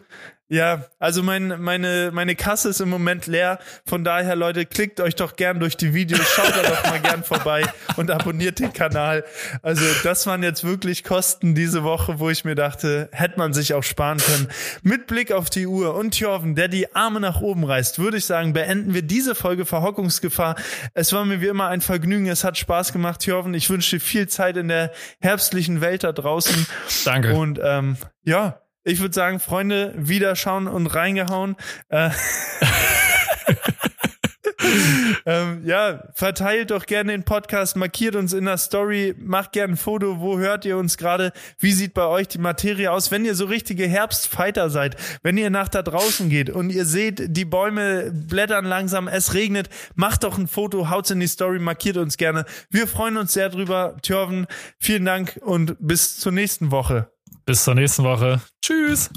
Ja, also mein, meine, meine Kasse ist im Moment leer. Von daher, Leute, klickt euch doch gern durch die Videos, schaut da doch mal gern vorbei und abonniert den Kanal. Also das waren jetzt wirklich Kosten diese Woche, wo ich mir dachte, hätte man sich auch sparen können. Mit Blick auf die Uhr und Thjorven, der die Arme nach oben reißt, würde ich sagen, beenden wir diese Folge Verhockungsgefahr. Es war mir wie immer ein Vergnügen, es hat Spaß gemacht, Thjorven. Ich wünsche dir viel Zeit in der herbstlichen Welt da draußen. Danke. Und ähm, ja, ich würde sagen, Freunde, wieder schauen und reingehauen. Äh, ähm, ja, verteilt doch gerne den Podcast, markiert uns in der Story, macht gerne ein Foto, wo hört ihr uns gerade, wie sieht bei euch die Materie aus, wenn ihr so richtige Herbstfighter seid, wenn ihr nach da draußen geht und ihr seht, die Bäume blättern langsam, es regnet, macht doch ein Foto, haut's in die Story, markiert uns gerne. Wir freuen uns sehr drüber. Tjörven, vielen Dank und bis zur nächsten Woche. Bis zur nächsten Woche. Tschüss.